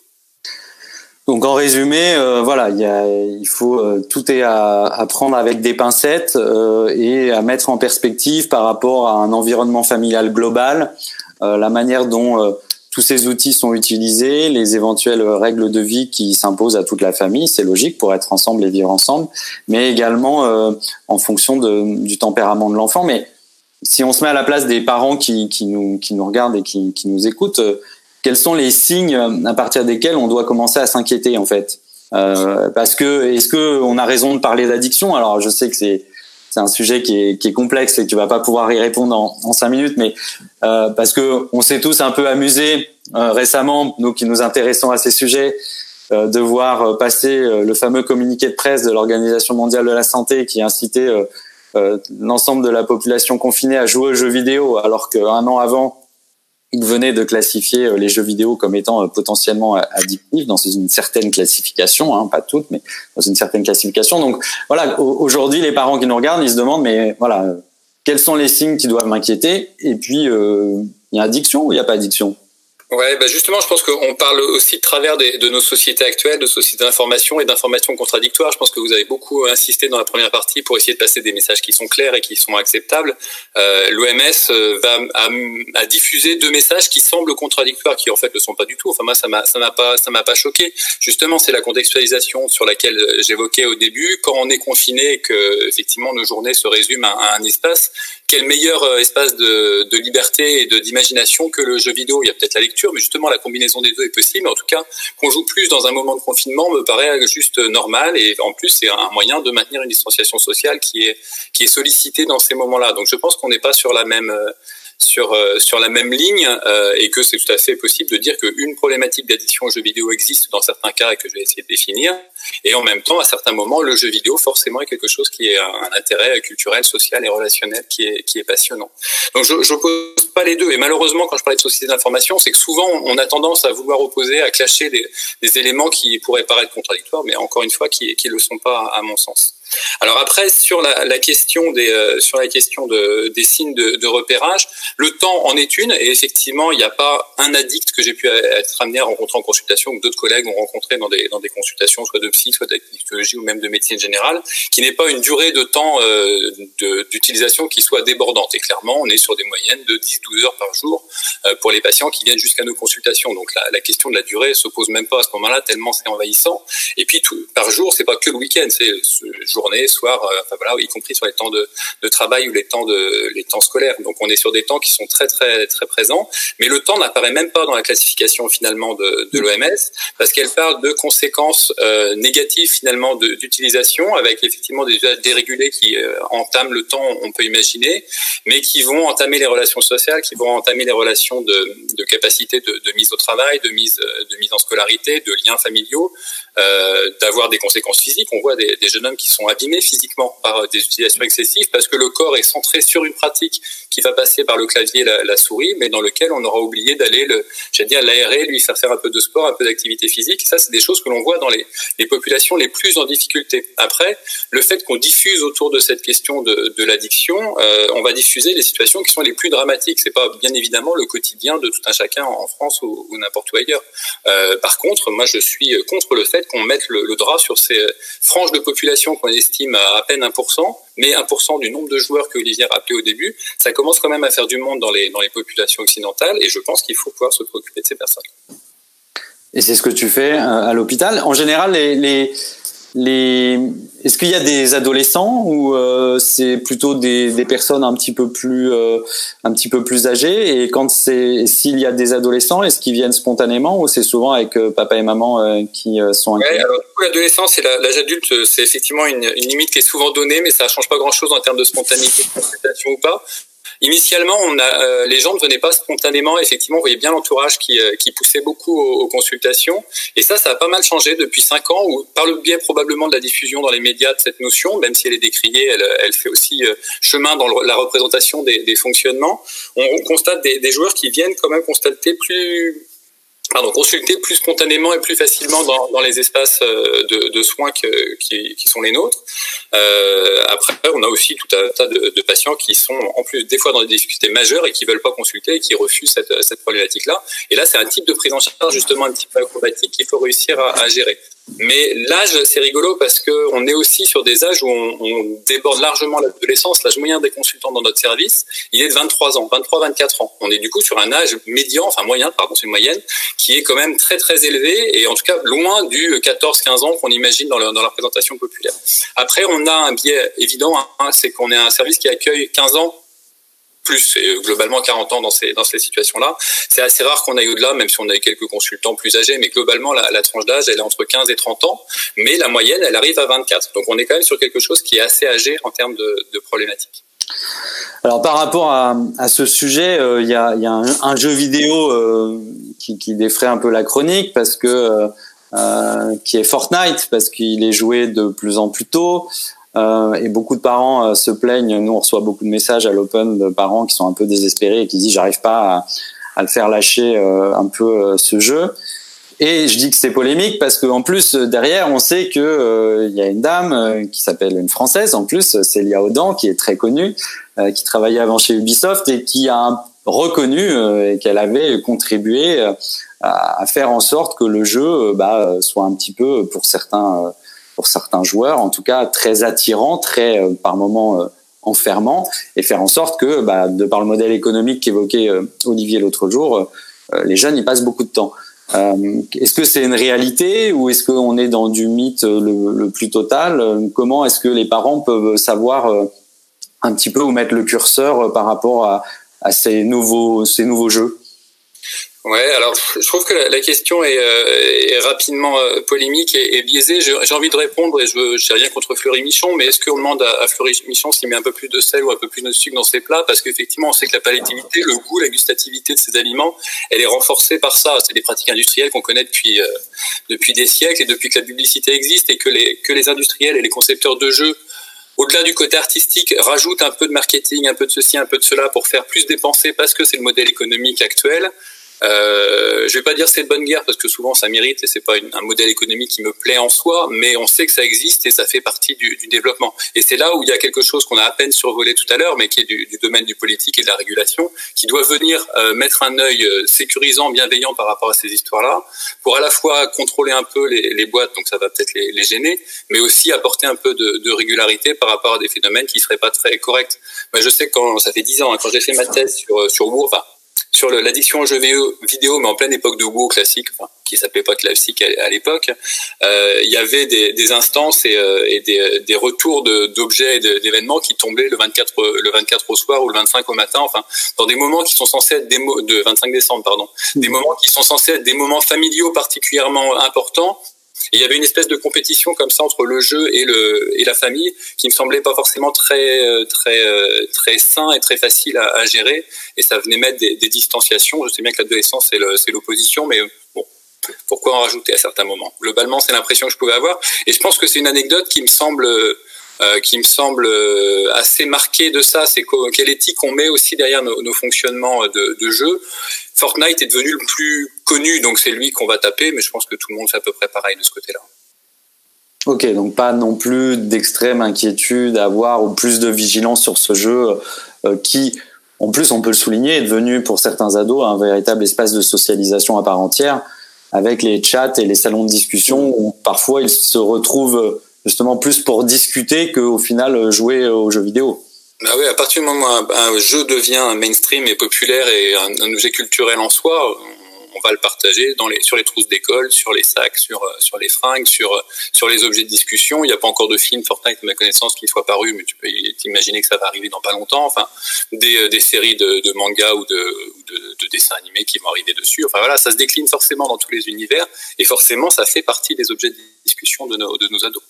Donc en résumé, euh, voilà, il, y a, il faut euh, tout est à, à, prendre avec des pincettes euh, et à mettre en perspective par rapport à un environnement familial global, euh, la manière dont euh, tous ces outils sont utilisés, les éventuelles règles de vie qui s'imposent à toute la famille, c'est logique pour être ensemble et vivre ensemble, mais également en fonction de, du tempérament de l'enfant. Mais si on se met à la place des parents qui, qui, nous, qui nous regardent et qui, qui nous écoutent, quels sont les signes à partir desquels on doit commencer à s'inquiéter en fait. Euh, Parce que est-ce que on a raison de parler d'addiction? Alors je sais que c'est c'est un sujet qui est, qui est, complexe et que tu vas pas pouvoir y répondre en, cinq minutes, mais euh, parce que on s'est tous un peu amusés euh, récemment, nous qui nous intéressons à ces sujets, euh, de voir passer euh, le fameux communiqué de presse de l'Organisation mondiale de la santé qui incitait euh, l'ensemble de la population confinée à jouer aux jeux vidéo, alors qu'un an avant, il venait de classifier euh, les jeux vidéo comme étant euh, potentiellement euh, addictifs dans une certaine classification, hein, pas toutes, mais dans une certaine classification. Donc voilà, aujourd'hui, les parents qui nous regardent, ils se demandent, mais voilà, quels sont les signes qui doivent m'inquiéter? Et puis, il y a addiction ou il n'y a pas addiction? Ouais, bah justement, je pense qu'on parle aussi de travers des, de nos sociétés actuelles, de sociétés d'information et d'informations contradictoires. Je pense que vous avez beaucoup insisté dans la première partie pour essayer de passer des messages qui sont clairs et qui sont acceptables. Euh, L'OMS euh, va diffuser deux messages qui semblent contradictoires, qui en fait ne sont pas du tout. Enfin moi, ça m'a ça m'a pas ça m'a pas choqué. Justement, c'est la contextualisation sur laquelle j'évoquais au début. Quand on est confiné et que effectivement nos journées se résument à, un espace, quel meilleur euh, espace de, de liberté et d'imagination que le jeu vidéo? Il y a peut-être la lecture mais justement la combinaison des deux est possible. En tout cas, qu'on joue plus dans un moment de confinement me paraît juste normal et en plus c'est un moyen de maintenir une distanciation sociale qui est sollicitée dans ces moments-là. Donc je pense qu'on n'est pas sur la même euh, sur euh, sur la même ligne euh, et que c'est tout à fait possible de dire qu'une problématique d'addiction aux jeux vidéo existe dans certains cas et que je vais essayer de définir. Et en même temps à certains moments le jeu vidéo forcément est quelque chose qui est un intérêt culturel social et relationnel qui est qui est passionnant. Donc je n'oppose pas les deux. Et malheureusement quand je parlais de société d'information c'est que souvent on a tendance à vouloir opposer à clasher des, des éléments qui pourraient paraître contradictoires mais encore une fois qui qui le sont pas à mon sens alors après sur la, question des euh, sur la question de, des signes de, repérage, le temps en est une et effectivement il n'y a pas un addict que j'ai pu être amené à rencontrer en consultation ou d'autres collègues ont rencontré dans des dans des consultations soit de psy, soit d'addictologie ou même de médecine générale, qui n'est pas une durée de temps euh, d'utilisation qui soit débordante. Et clairement, on est sur des moyennes de 10-12 heures par jour euh, pour les patients qui viennent jusqu'à nos consultations. Donc la, question de la durée se pose même pas à ce moment-là tellement c'est envahissant. Et puis par jour, c'est pas que le week-end, c'est journée, soir, euh, enfin voilà, y compris sur les temps de, de, travail ou les temps de les temps scolaires. Donc on est sur des temps qui sont très très très présents, mais le temps n'apparaît même pas dans la classification finalement de, de l'OMS parce qu'elle parle de conséquences euh, négatives finalement d'utilisation avec effectivement des usages dérégulés qui euh, entament le temps, on peut imaginer, mais qui vont entamer les relations sociales, qui vont entamer les relations de, de capacité de, de, mise au travail, de mise de mise en scolarité, de liens familiaux, euh, d'avoir des conséquences physiques. On voit des, des jeunes hommes qui sont abîmés physiquement par des utilisations excessives parce que le corps est centré sur une pratique qui va passer par le clavier et la, souris, mais dans lequel on aura oublié d'aller, l'aérer, lui faire faire un peu de sport, un peu d'activité physique. ça, c'est des choses que l'on voit dans les, populations les plus en difficulté. Après, le fait qu'on diffuse autour de cette question de, l'addiction, euh, on va diffuser les situations qui sont les plus dramatiques. C'est pas bien évidemment le quotidien de tout un chacun en France ou, n'importe où ailleurs. Euh, par contre, moi, je suis contre le fait qu'on mette le, le, drap sur ces franges de population qu'on estime à à peine 1%, mais 1% du nombre de joueurs que Olivier a rappelé au début, ça commence quand même à faire du monde dans les, dans les populations occidentales, et je pense qu'il faut pouvoir se préoccuper de ces personnes. Et c'est ce que tu fais à l'hôpital. En général, les, les... Est-ce qu'il y a des adolescents ou euh, c'est plutôt des, des, personnes un petit peu plus euh, un petit peu plus âgées? Et quand c'est s'il y a des adolescents est-ce qu'ils viennent spontanément ou c'est souvent avec euh, papa et maman euh, qui euh, sont ouais, alors l'adolescence et l'âge adulte c'est effectivement une, une, limite qui est souvent donnée mais ça change pas grand chose en termes de spontanéité de consultation ou pas Initialement, on a, euh, les gens ne venaient pas spontanément. Effectivement, on voyait bien l'entourage qui, euh, qui, poussait beaucoup aux, aux, consultations. Et ça, ça a pas mal changé depuis cinq ans, où, par le biais probablement de la diffusion dans les médias de cette notion, même si elle est décriée, elle, elle fait aussi euh, chemin dans le, la représentation des, des, fonctionnements. On, on constate des, des, joueurs qui viennent quand même constater plus pardon, consulter plus spontanément et plus facilement dans, dans les espaces euh, de, de soins que, qui, qui, sont les nôtres. Euh, après, on a aussi tout un tas de, patients qui sont en plus des fois dans des difficultés majeures et qui veulent pas consulter et qui refusent cette, problématique-là. Et là, c'est un type de prise en charge justement un petit peu acrobatique qu'il faut réussir à gérer. Mais l'âge, c'est rigolo parce que on est aussi sur des âges où on, déborde largement l'adolescence. L'âge moyen des consultants dans notre service, il est de 23 ans, 23-24 ans. On est du coup sur un âge médian, enfin moyen, pardon, c'est une moyenne, qui est quand même très très élevé et en tout cas loin du 14-15 ans qu'on imagine dans, dans la représentation populaire. Après, on a un biais évident, hein, c'est qu'on est un service qui accueille 15 ans plus et globalement 40 ans dans ces, dans ces situations-là. C'est assez rare qu'on aille au-delà, même si on a quelques consultants plus âgés, mais globalement, la, tranche d'âge, elle est entre 15 et 30 ans, mais la moyenne, elle arrive à 24. Donc on est quand même sur quelque chose qui est assez âgé en termes de, de problématiques. Alors par rapport à, ce sujet, euh, il y, a, y, a, un, jeu vidéo euh, qui, qui, défraie un peu la chronique parce que euh qui est Fortnite parce qu'il est joué de plus en plus tôt. Euh, et beaucoup de parents euh, se plaignent. Nous, on reçoit beaucoup de messages à l'Open de parents qui sont un peu désespérés et qui disent j'arrive pas à, à, le faire lâcher euh, un peu ce jeu. Et je dis que c'est polémique parce qu'en plus derrière, on sait que euh, il y a une dame euh, qui s'appelle une française en plus, Célia Audan, qui est très connue, euh, qui travaillait avant chez Ubisoft et qui a reconnu et qu'elle avait contribué à, faire en sorte que le jeu bah, soit un petit peu pour certains pour certains joueurs en tout cas très attirant très par moments enfermant et faire en sorte que bah, de par le modèle économique qu'évoquait Olivier l'autre jour les jeunes y passent beaucoup de temps. Euh, est-ce que c'est une réalité ou est-ce qu'on est dans du mythe le, plus total? Comment est-ce que les parents peuvent savoir euh, un petit peu où mettre le curseur euh, par rapport à, à ces nouveaux ces nouveaux jeux? Ouais, alors je trouve que la, question est, euh, rapidement euh, polémique et, biaisée. J'ai envie de répondre et je n'ai rien contre Fleury Michon, mais est-ce qu'on demande à, à Fleury Michon s'il met un peu plus de sel ou un peu plus de sucre dans ses plats? Parce qu'effectivement, on sait que la palatabilité, le goût, la gustativité de ces aliments, elle est renforcée par ça. C'est des pratiques industrielles qu'on connaît depuis euh, depuis des siècles et depuis que la publicité existe et que les que les industriels et les concepteurs de jeux au-delà du côté artistique, rajoutent un peu de marketing, un peu de ceci, un peu de cela pour faire plus dépenser parce que c'est le modèle économique actuel. Euh, je vais pas dire c'est bonne guerre parce que souvent ça mérite et c'est pas un modèle économique qui me plaît en soi, mais on sait que ça existe et ça fait partie du, du développement. Et c'est là où il y a quelque chose qu'on a à peine survolé tout à l'heure, mais qui est du, du, domaine du politique et de la régulation, qui doit venir euh, mettre un œil euh, sécurisant, bienveillant par rapport à ces histoires-là, pour à la fois contrôler un peu les, les boîtes, donc ça va peut-être les, les, gêner, mais aussi apporter un peu de, de, régularité par rapport à des phénomènes qui seraient pas très corrects. Moi, je sais que quand ça fait dix ans, hein, quand j'ai fait ma thèse sur sur enfin sur l'addiction aux jeux vidéo, mais en pleine époque de WoW classique, enfin, qui s'appelait pas classique à, l'époque, euh, il y avait des, des instances et, euh, et des, des, retours d'objets et d'événements qui tombaient le 24, le 24 au soir ou le 25 au matin, enfin, dans des moments qui sont censés être des de 25 décembre, pardon, des moments qui sont censés être des moments familiaux particulièrement importants et il y avait une espèce de compétition comme ça entre le jeu et le et la famille qui me semblait pas forcément très euh, très euh, très sain et très facile à, gérer. Et ça venait mettre des, des distanciations. Je sais bien que l'adolescence c'est l'opposition, mais bon, pourquoi en rajouter à certains moments? Globalement, c'est l'impression que je pouvais avoir. Et je pense que c'est une anecdote qui me semble euh, qui me semble assez marquée de ça, c'est quelle éthique on met aussi derrière nos, fonctionnements de, de jeu. Fortnite est devenu le plus connu, donc c'est lui qu'on va taper, mais je pense que tout le monde fait à peu près pareil de ce côté-là. Ok, donc pas non plus d'extrême inquiétude à avoir ou plus de vigilance sur ce jeu euh, qui, en plus, on peut le souligner, est devenu pour certains ados un véritable espace de socialisation à part entière, avec les chats et les salons de discussion où parfois ils se retrouvent justement plus pour discuter qu'au final jouer aux jeux vidéo. Bah oui, à partir du moment où un, jeu devient mainstream et populaire et un, objet culturel en soi, on va le partager sur les trousses d'école, sur les sacs, sur, euh, les fringues, sur, euh, sur les objets de discussion. Il n'y a pas encore de film Fortnite, à ma connaissance, qui soit paru, mais tu peux t'imaginer que ça va arriver dans pas longtemps. Enfin, des, euh, séries de, de mangas ou de, de, de, dessins animés qui vont arriver dessus. Enfin voilà, ça se décline forcément dans tous les univers et forcément, ça fait partie des objets de discussion de nos ados.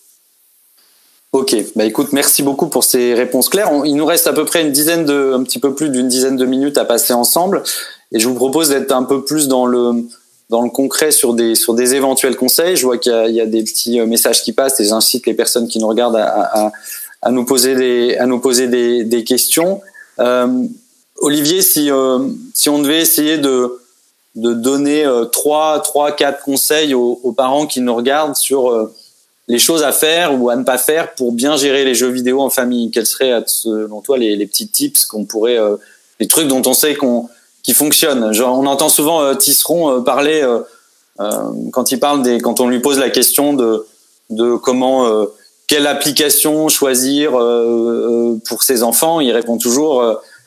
Ok, bah écoute, merci beaucoup pour ces réponses claires. il nous reste à peu près une dizaine de, un petit peu plus d'une dizaine de minutes à passer ensemble, et je vous propose d'être un peu plus dans le dans le concret sur des sur des éventuels conseils. Je vois qu'il y, a des petits euh, messages qui passent, et j'incite les personnes qui nous regardent à, à, nous poser des à nous poser des, des questions. Euh, Olivier, si euh, si on devait essayer de de donner trois trois quatre conseils aux, aux, parents qui nous regardent sur les choses à faire ou à ne pas faire pour bien gérer les jeux vidéo en famille. Quels seraient, selon toi, les, les petits tips qu'on pourrait, euh, les trucs dont on sait qu'on qui fonctionnent? On entend souvent euh, Tisseron euh, parler euh, quand il parle des, quand on lui pose la question de de comment quelle application choisir pour ses enfants, il répond toujours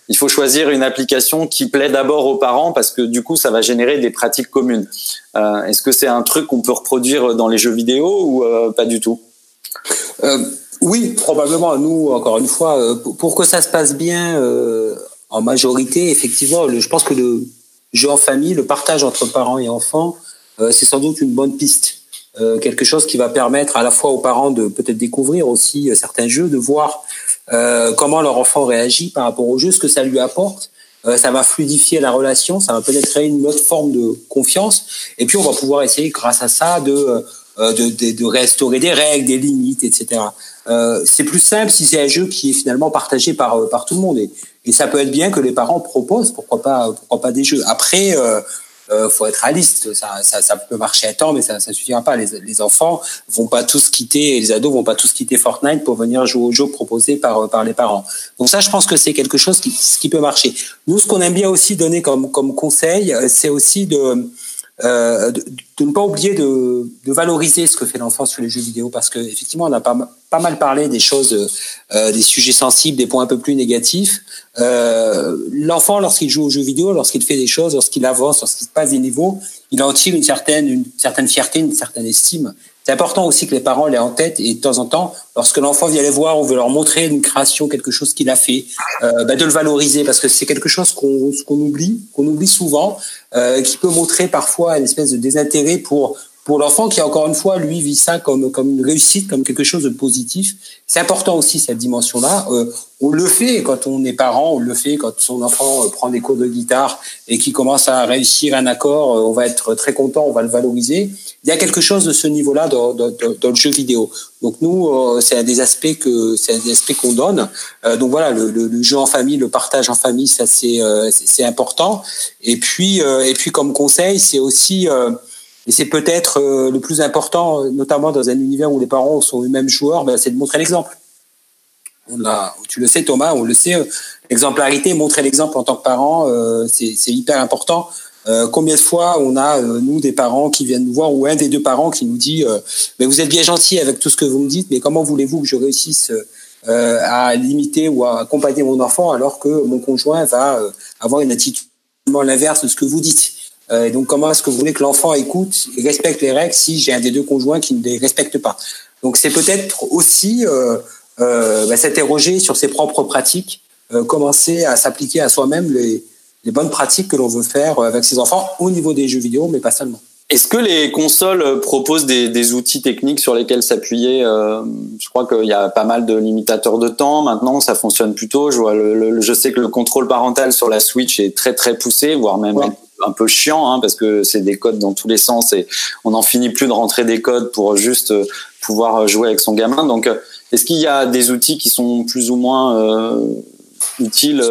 il faut choisir une application qui plaît d'abord aux parents parce que du coup, ça va générer des pratiques communes. Euh, Est-ce que c'est un truc qu'on peut reproduire dans les jeux vidéo ou euh, pas du tout? Euh, Oui, probablement. Nous, encore une fois, pour que ça se passe bien, en majorité, effectivement, je pense que le jeu en famille, le partage entre parents et enfants, c'est sans doute une bonne piste. quelque chose qui va permettre à la fois aux parents de peut-être découvrir aussi certains jeux, de voir euh, comment leur enfant réagit par rapport au jeu, ce que ça lui apporte. Euh, ça va fluidifier la relation, ça va peut-être créer une autre forme de confiance. Et puis on va pouvoir essayer, grâce à ça, de euh, de, de, de, restaurer des règles, des limites, etc. Euh, c'est plus simple si c'est un jeu qui est finalement partagé par euh, par tout le monde. Et, et, ça peut être bien que les parents proposent, pourquoi pas, pourquoi pas des jeux. Après, euh, faut être réaliste. Ça, ça, ça, peut marcher à temps, mais ça, ça suffira pas. Les, les, enfants vont pas tous quitter, les ados vont pas tous quitter Fortnite pour venir jouer au jeu proposé par par les parents. Donc ça, je pense que c'est quelque chose qui, qui peut marcher. Nous, ce qu'on aime bien aussi donner comme comme conseil, c'est aussi de euh, de, ne pas oublier de, de, valoriser ce que fait l'enfant sur les jeux vidéo parce que effectivement on a pas, pas mal parlé des choses, euh, des sujets sensibles, des points un peu plus négatifs. Euh, l'enfant lorsqu'il joue aux jeux vidéo, lorsqu'il fait des choses, lorsqu'il avance, lorsqu'il passe des niveaux, il en tire une certaine, une certaine fierté, une certaine estime. C'est important aussi que les parents l'aient en tête et de temps en temps, lorsque l'enfant vient les voir, on veut leur montrer une création, quelque chose qu'il a fait, euh, bah de le valoriser parce que c'est quelque chose qu'on oublie, qu'on oublie souvent, euh, qui peut montrer parfois une espèce de désintérêt pour pour l'enfant qui encore une fois lui vit ça comme comme une réussite, comme quelque chose de positif. C'est important aussi cette dimension-là. Euh, on le fait quand on est parent, on le fait quand son enfant euh, prend des cours de guitare et qui commence à réussir un accord, euh, on va être très content, on va le valoriser. Il y a quelque chose de ce niveau-là dans, dans, dans, le jeu vidéo. Donc nous, c'est un des aspects que c'est un des aspects qu'on donne. donc voilà, le, le, le, jeu en famille, le partage en famille, ça c'est c'est important. Et puis et puis comme conseil, c'est aussi et c'est peut-être euh, le plus important, notamment dans un univers où les parents sont eux-mêmes joueurs, ben, c'est de montrer l'exemple. Tu le sais Thomas, on le sait, euh, l'exemplarité, montrer l'exemple en tant que parent, euh, c'est hyper important. combien de fois on a, nous, des parents qui viennent nous voir, ou un des deux parents qui nous dit mais Vous êtes bien gentil avec tout ce que vous me dites, mais comment voulez-vous que je réussisse à limiter ou à accompagner mon enfant alors que mon conjoint va avoir une attitude l'inverse de ce que vous dites? Euh, et donc, comment est-ce que vous voulez que l'enfant écoute et respecte les règles si j'ai un des deux conjoints qui ne les respecte pas? Donc, c'est peut-être aussi euh, euh, bah, s'interroger sur ses propres pratiques, commencer à s'appliquer à soi-même les, les bonnes pratiques que l'on veut faire avec ses enfants au niveau des jeux vidéo, mais pas seulement. Est-ce que les consoles proposent des, des outils techniques sur lesquels s'appuyer euh, Je crois qu'il y a pas mal de limitateurs de temps. Maintenant, ça fonctionne plutôt. Je, vois le, je sais que le contrôle parental sur la Switch est très très poussé, voire même un peu chiant hein, parce que c'est des codes dans tous les sens et on n'en finit plus de rentrer des codes pour juste euh, pouvoir jouer avec son gamin. Donc, euh, est-ce qu'il y a des outils qui sont plus ou moins euh, utiles,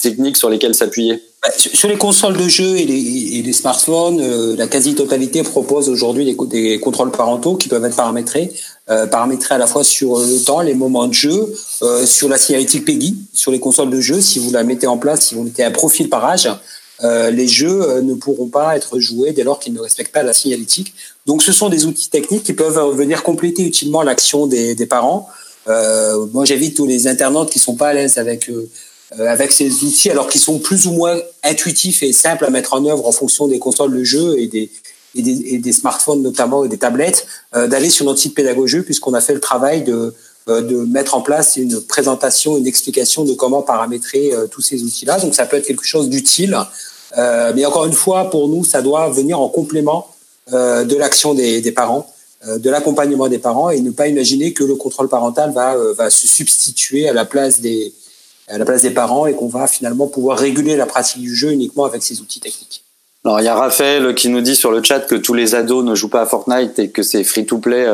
techniques sur lesquels s'appuyer? Bah, sur les consoles de jeux et les, smartphones, la quasi-totalité propose aujourd'hui des, contrôles parentaux qui peuvent être paramétrés, paramétrés à la fois sur le temps, les moments de jeu, sur la signalétique PEGI, sur les consoles de jeux, si vous la mettez en place, si vous mettez un profil par âge, euh, les jeux euh, ne pourront pas être joués dès lors qu'ils ne respectent pas la signalétique. Donc ce sont des outils techniques qui peuvent venir compléter utilement l'action des, des, parents. Euh, moi j'invite tous les internautes qui sont pas à l'aise avec euh, avec ces outils, alors qu'ils sont plus ou moins intuitifs et simples à mettre en œuvre en fonction des consoles de jeu et des, et des, et des smartphones notamment et des tablettes, d'aller sur notre site pédagogique puisqu'on a fait le travail de de mettre en place une présentation, une explication de comment paramétrer tous ces outils-là. Donc ça peut être quelque chose d'utile euh, mais encore une fois, pour nous, ça doit venir en complément euh, de l'action des, parents, euh, de l'accompagnement des parents, et ne pas imaginer que le contrôle parental va, va se substituer à la place des, à la place des parents et qu'on va finalement pouvoir réguler la pratique du jeu uniquement avec ces outils techniques. Alors il y a Raphaël qui nous dit sur le chat que tous les ados ne jouent pas à Fortnite et que c'est free to play.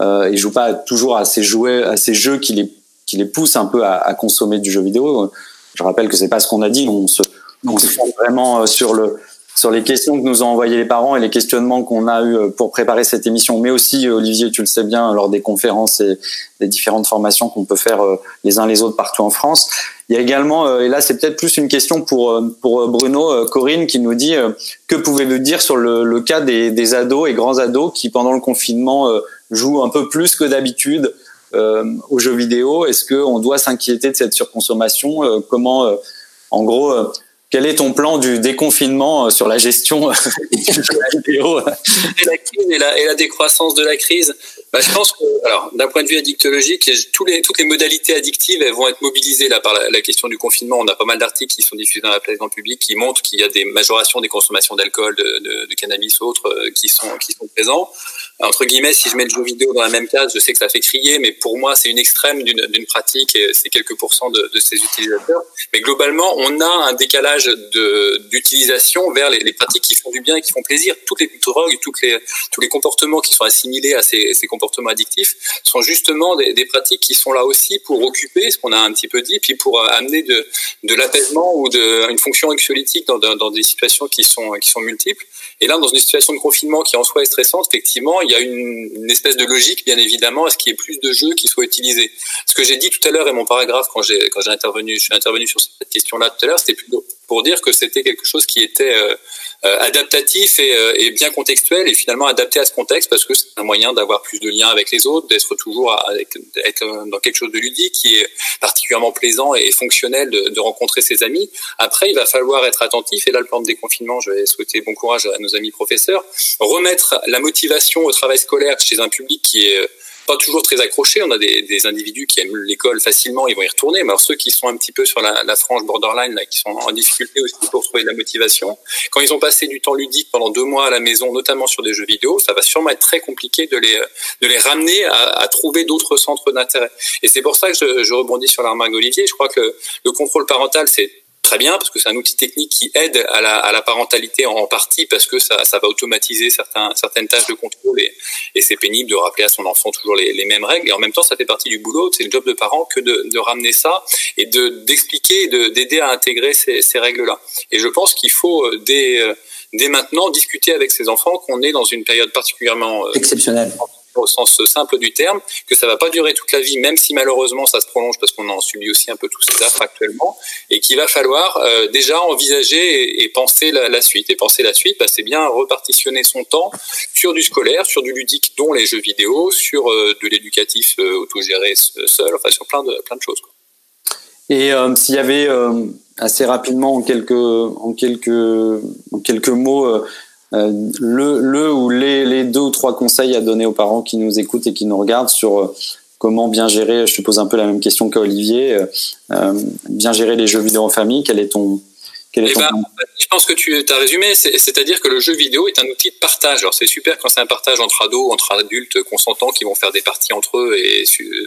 Euh, ils jouent pas toujours à ces jouets, à ces jeux qui les qui les poussent un peu à, à consommer du jeu vidéo. Je rappelle que c'est pas ce qu'on a dit. On se donc, vraiment euh, sur le sur les questions que nous ont envoyées les parents et les questionnements qu'on a eu euh, pour préparer cette émission, mais aussi euh, Olivier, tu le sais bien, lors des conférences et des différentes formations qu'on peut faire les uns les autres partout en France. Il y a également, et là c'est peut-être plus une question pour pour Bruno, Corinne qui nous dit que pouvez-vous dire sur le, le cas des, des, ados et grands ados qui pendant le confinement jouent un peu plus que d'habitude aux jeux vidéo. Est-ce qu'on doit s'inquiéter de cette surconsommation Comment, en gros quel est ton plan du déconfinement euh, sur la gestion euh, de la vidéo? Et la crise et la, et la décroissance de la crise bah, je pense que, alors, d'un point de vue addictologique, tous les, toutes les modalités addictives elles vont être mobilisées là par la, la question du confinement. On a pas mal d'articles qui sont diffusés dans la presse grand public qui montrent qu'il y a des majorations des consommations d'alcool, de, de, de, cannabis ou autres euh, qui sont qui sont présents entre guillemets, si je mets le jeu vidéo dans la même case, je sais que ça fait crier, mais pour moi, c'est une extrême d'une pratique et c'est quelques pourcents de, de, ces utilisateurs. Mais globalement, on a un décalage d'utilisation vers les, les, pratiques qui font du bien et qui font plaisir. Toutes les drogues, toutes les, tous les comportements qui sont assimilés à ces, ces, comportements addictifs, sont justement des, des, pratiques qui sont là aussi pour occuper, ce qu'on a un petit peu dit, puis pour amener de, de l'apaisement ou de, une fonction anxiolytique dans, dans, des situations qui sont, qui sont multiples. Et là, dans une situation de confinement qui en soi est stressante, effectivement, y a une, espèce de logique, bien évidemment, à ce qu'il y ait plus de jeux qui soient utilisés. Ce que j'ai dit tout à l'heure et mon paragraphe quand j'ai quand j'ai intervenu, je suis intervenu sur cette question-là tout à l'heure, c'était plutôt pour dire que c'était quelque chose qui était euh, euh, adaptatif et, euh, et, bien contextuel et finalement adapté à ce contexte parce que c'est un moyen d'avoir plus de liens avec les autres, d'être toujours être dans quelque chose de ludique qui est particulièrement plaisant et fonctionnel de, rencontrer ses amis. Après, il va falloir être attentif et là, le plan de déconfinement, je vais souhaiter bon courage à nos amis professeurs, remettre la motivation au travail scolaire chez un public qui est pas toujours très accrochés. On a des, des individus qui aiment l'école facilement, ils vont y retourner. Mais alors ceux qui sont un petit peu sur la, la frange borderline, là, qui sont en difficulté aussi pour trouver de la motivation, quand ils ont passé du temps ludique pendant deux mois à la maison, notamment sur des jeux vidéo, ça va sûrement être très compliqué de les, de les ramener à, à trouver d'autres centres d'intérêt. Et c'est pour ça que je, je rebondis sur la remarque d'Olivier. Je crois que le contrôle parental, c'est très bien parce que c'est un outil technique qui aide à la, parentalité en partie parce que ça, ça, va automatiser certains, certaines tâches de contrôle et, c'est pénible de rappeler à son enfant toujours les, mêmes règles et en même temps ça fait partie du boulot, c'est le job de parent que de, de ramener ça et de d'expliquer, d'aider à intégrer ces, règles-là. Et je pense qu'il faut euh, dès, dès maintenant discuter avec ses enfants qu'on est dans une période particulièrement euh, exceptionnelle au sens simple du terme, que ça va pas durer toute la vie, même si malheureusement ça se prolonge parce qu'on en subit aussi un peu tous ces affres actuellement, et qu'il va falloir euh, déjà envisager et, penser la, suite. Et penser la suite, bah, c'est bien repartitionner son temps sur du scolaire, sur du ludique, dont les jeux vidéo, sur euh, de l'éducatif euh, autogéré seul, enfin sur plein de plein de choses. Et euh, s'il y avait assez rapidement en quelques en quelques en quelques mots le, le ou les, les, deux ou trois conseils à donner aux parents qui nous écoutent et qui nous regardent sur euh, comment bien gérer, je te pose un peu la même question qu'Olivier, euh, bien gérer les jeux vidéo en famille, quel est ton, quel est eh ben, je pense que tu as résumé, c'est-à-dire que le jeu vidéo est un outil de partage. Alors c'est super quand c'est un partage entre ados, entre adultes consentants qui vont faire des parties entre eux et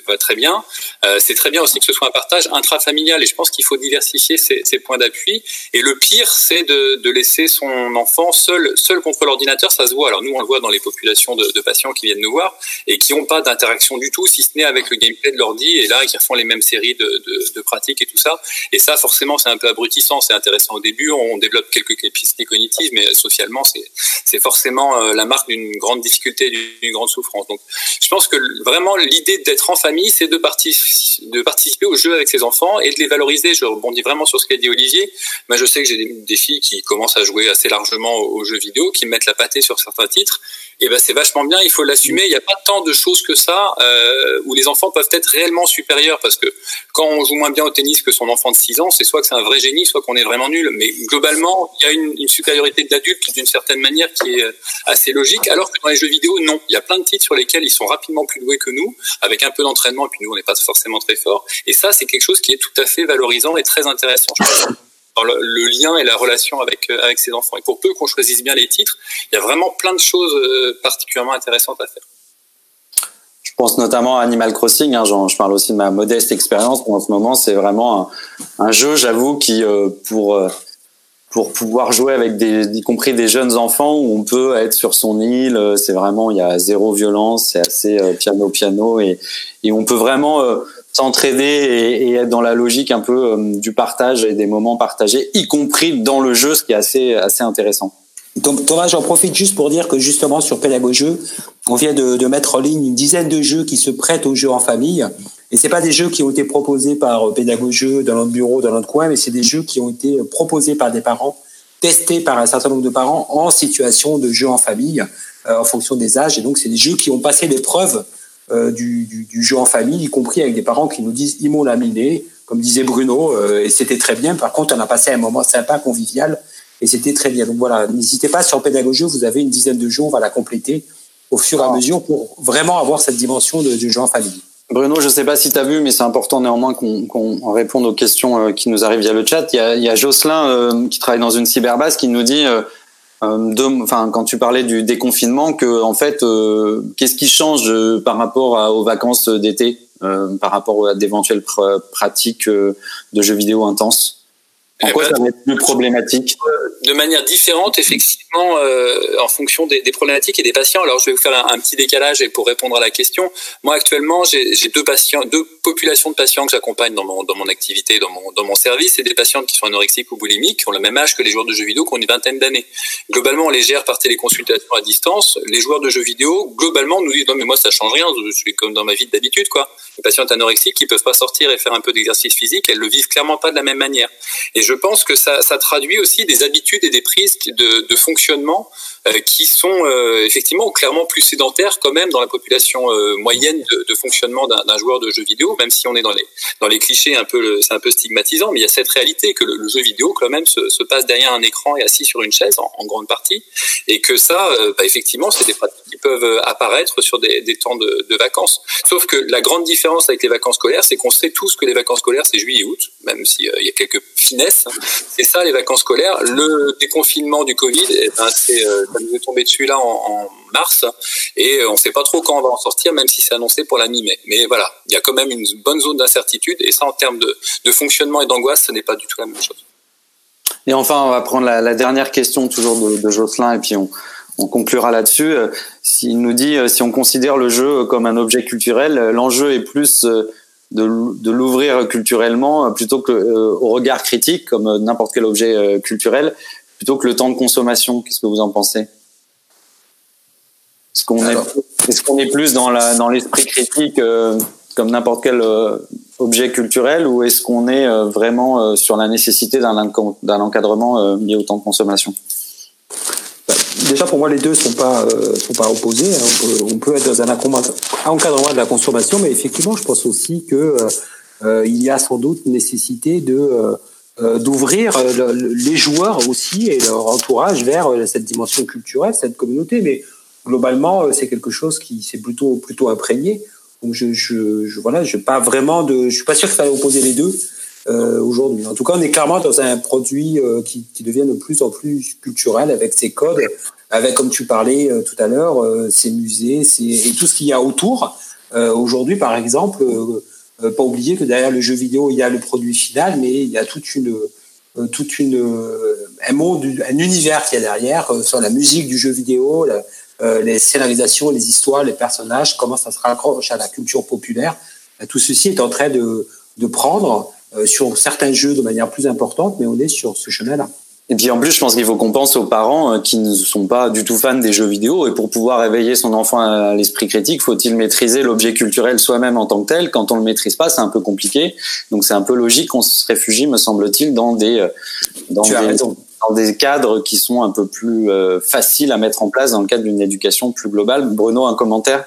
va très bien. Euh, c'est très bien aussi que ce soit un partage intrafamilial et je pense qu'il faut diversifier ces, ces points d'appui. Et le pire, c'est de, de, laisser son enfant seul, seul contre l'ordinateur. Ça se voit. Alors nous, on le voit dans les populations de, de patients qui viennent nous voir et qui n'ont pas d'interaction du tout, si ce n'est avec le gameplay de l'ordi et là qui refont les mêmes séries de, de, de pratiques et tout ça. Et ça, forcément, c'est un peu abrutissant. C'est intéressant au début, on développe quelques capacités cognitives, mais socialement, c'est forcément euh, la marque d'une grande difficulté, d'une grande souffrance. Donc, je pense que vraiment l'idée d'être en famille, c'est de, partic de participer au jeu avec ses enfants et de les valoriser. Je rebondis vraiment sur ce qu'a dit Olivier. Moi, je sais que j'ai des, des, filles qui commencent à jouer assez largement aux jeux vidéo, qui mettent la pâtée sur certains titres et ben c'est vachement bien, il faut l'assumer. Il n'y a pas tant de choses que ça euh, où les enfants peuvent être réellement supérieurs parce que quand on joue moins bien au tennis que son enfant de 6 ans, c'est soit que c'est un vrai génie, soit qu'on est vraiment nul. Mais globalement, il y a une, supériorité de l'adulte d'une certaine manière qui est assez logique, alors que dans les jeux vidéo, non. Il y a plein de titres sur lesquels ils sont rapidement plus doués que nous, avec un peu d'entraînement, et puis nous, on n'est pas forcément très fort. Et ça, c'est quelque chose qui est tout à fait valorisant et très intéressant. Le, lien et la relation avec, euh, avec ses enfants. Et pour peu qu'on choisisse bien les titres, il y a vraiment plein de choses euh, particulièrement intéressantes à faire. Je pense notamment à Animal Crossing. Hein, je parle aussi de ma modeste expérience. En ce moment, c'est vraiment un, un jeu, j'avoue, qui euh, pour pour pouvoir jouer avec des, y compris des jeunes enfants où on peut être sur son île. C'est vraiment, il y a zéro violence, c'est assez piano piano et, et on peut vraiment s'entraider et, et, être dans la logique un peu euh, du partage et des moments partagés, y compris dans le jeu, ce qui est assez, assez intéressant. Donc, Thomas, j'en profite juste pour dire que justement sur Pédagogue on vient de, de, mettre en ligne une dizaine de jeux qui se prêtent aux jeux en famille. Et c'est pas des jeux qui ont été proposés par Pédagogue dans notre bureau, dans notre coin, mais c'est des jeux qui ont été proposés par des parents, testés par un certain nombre de parents en situation de jeu en famille, euh, en fonction des âges. Et donc, c'est des jeux qui ont passé l'épreuve euh, du, du, du, jeu en famille, y compris avec des parents qui nous disent ils m'ont laminé, comme disait Bruno, euh, et c'était très bien. Par contre, on a passé un moment sympa, convivial, et c'était très bien. Donc voilà, n'hésitez pas sur Pédagogie, vous avez une dizaine de jeux, on va la compléter au fur et à mesure pour vraiment avoir cette dimension de, du jeu en famille. Bruno, je ne sais pas si tu as vu, mais c'est important néanmoins qu'on qu réponde aux questions euh, qui nous arrivent via le chat. Il y a, il y a Jocelyn euh, qui travaille dans une cyberbase qui nous dit euh, de, enfin, quand tu parlais du déconfinement, que en fait, euh, qu'est-ce qui change euh, par rapport aux vacances d'été, euh, par rapport à d'éventuelles pr pratiques de jeux vidéo intenses? En eh quoi ben, ça va être plus problématique? de manière différente, effectivement, euh, en fonction des, des, problématiques et des patients. Alors, je vais vous faire un, un petit décalage et pour répondre à la question. Moi, actuellement, j'ai deux patients, deux populations de patients que j'accompagne dans mon, dans mon activité, dans mon, dans mon service. C'est des patientes qui sont anorexiques ou boulimiques, qui ont le même âge que les joueurs de jeux vidéo, qui ont une vingtaine d'années. Globalement, on les gère par téléconsultation à distance. Les joueurs de jeux vidéo, globalement, nous disent non, mais moi, ça change rien. Je suis comme dans ma vie d'habitude, quoi. Les patientes anorexiques qui peuvent pas sortir et faire un peu d'exercice physique, elles le vivent clairement pas de la même manière. Et je pense que ça, traduit aussi des habitudes et des prises de, fonctionnement qui sont euh, effectivement clairement plus sédentaires quand même dans la population euh, moyenne de, de fonctionnement d'un joueur de jeux vidéo, même si on est dans les dans les clichés un peu c'est un peu stigmatisant, mais il y a cette réalité que le, le jeu vidéo quand même se, se, passe derrière un écran et assis sur une chaise en, en grande partie, et que ça, bah, effectivement, c'est des pratiques qui peuvent apparaître sur des, des temps de, de, vacances. Sauf que la grande différence avec les vacances scolaires, c'est qu'on sait tous que les vacances scolaires c'est juillet-août, même s'il y a quelques finesses. C'est ça les vacances scolaires. Le déconfinement du Covid, eh ben, c'est ça nous est tombé dessus là en, mars et euh, on ne sait pas trop quand on va en sortir, même si c'est annoncé pour la mi-mai. Mais voilà, il y a quand même une bonne zone d'incertitude et ça, en termes de, fonctionnement et d'angoisse, ce n'est pas du tout la même chose. Et enfin, on va prendre la, dernière question toujours de, Jocelyn et puis on, on conclura là-dessus. Euh, s'il nous dit euh, si on considère le jeu comme un objet culturel, l'enjeu est plus de, de l'ouvrir culturellement plutôt que au regard critique comme n'importe quel objet culturel plutôt que le temps de consommation. Qu'est-ce que vous en pensez? Est-ce qu'on est, est, qu'on est plus dans, l'esprit critique euh, comme n'importe quel euh, objet culturel ou est-ce qu'on est euh, vraiment euh, sur la nécessité d'un, encadrement euh, lié au temps de consommation? Bah, Déjà, pour moi, les deux ne sont pas, sont pas opposés. Hein. On, peut, on, peut, être dans un encadrement de la consommation, mais effectivement, je pense aussi que il y a sans doute nécessité de euh, d'ouvrir euh, les joueurs aussi et leur entourage vers euh, cette dimension culturelle, cette communauté. Mais globalement, c'est quelque chose qui s'est plutôt plutôt imprégné. Donc je, je, je voilà, je pas vraiment de, je suis pas sûr qu'il fallait opposer les deux euh, aujourd'hui. En tout cas, on est clairement dans un produit euh, qui, qui devient de plus en plus culturel avec ses codes, avec comme tu parlais euh, tout à l'heure, ses musées, ses, et tout ce qu'il y a autour. aujourd'hui, par exemple euh, pas oublier que derrière le jeu vidéo, il y a le produit final, mais il y a toute une, euh, toute une, euh, un monde, un univers qui est derrière, sur la musique du jeu vidéo, les scénarisations, les histoires, les personnages, comment ça se raccroche à la culture populaire. Tout ceci est en train de, de prendre sur certains jeux de manière plus importante, mais on est sur ce chemin-là. Et puis en plus, je pense qu'il faut qu'on pense aux parents euh, qui ne sont pas du tout fans des jeux vidéo. Et pour pouvoir éveiller son enfant à l'esprit critique, faut-il maîtriser l'objet culturel soi-même en tant que tel? Quand on le maîtrise pas, c'est un peu compliqué. Donc c'est un peu logique qu'on se réfugie, me semble-t-il, dans des euh, dans des, dans des cadres qui sont un peu plus euh, faciles à mettre en place dans le cadre d'une éducation plus globale. Bruno, un commentaire?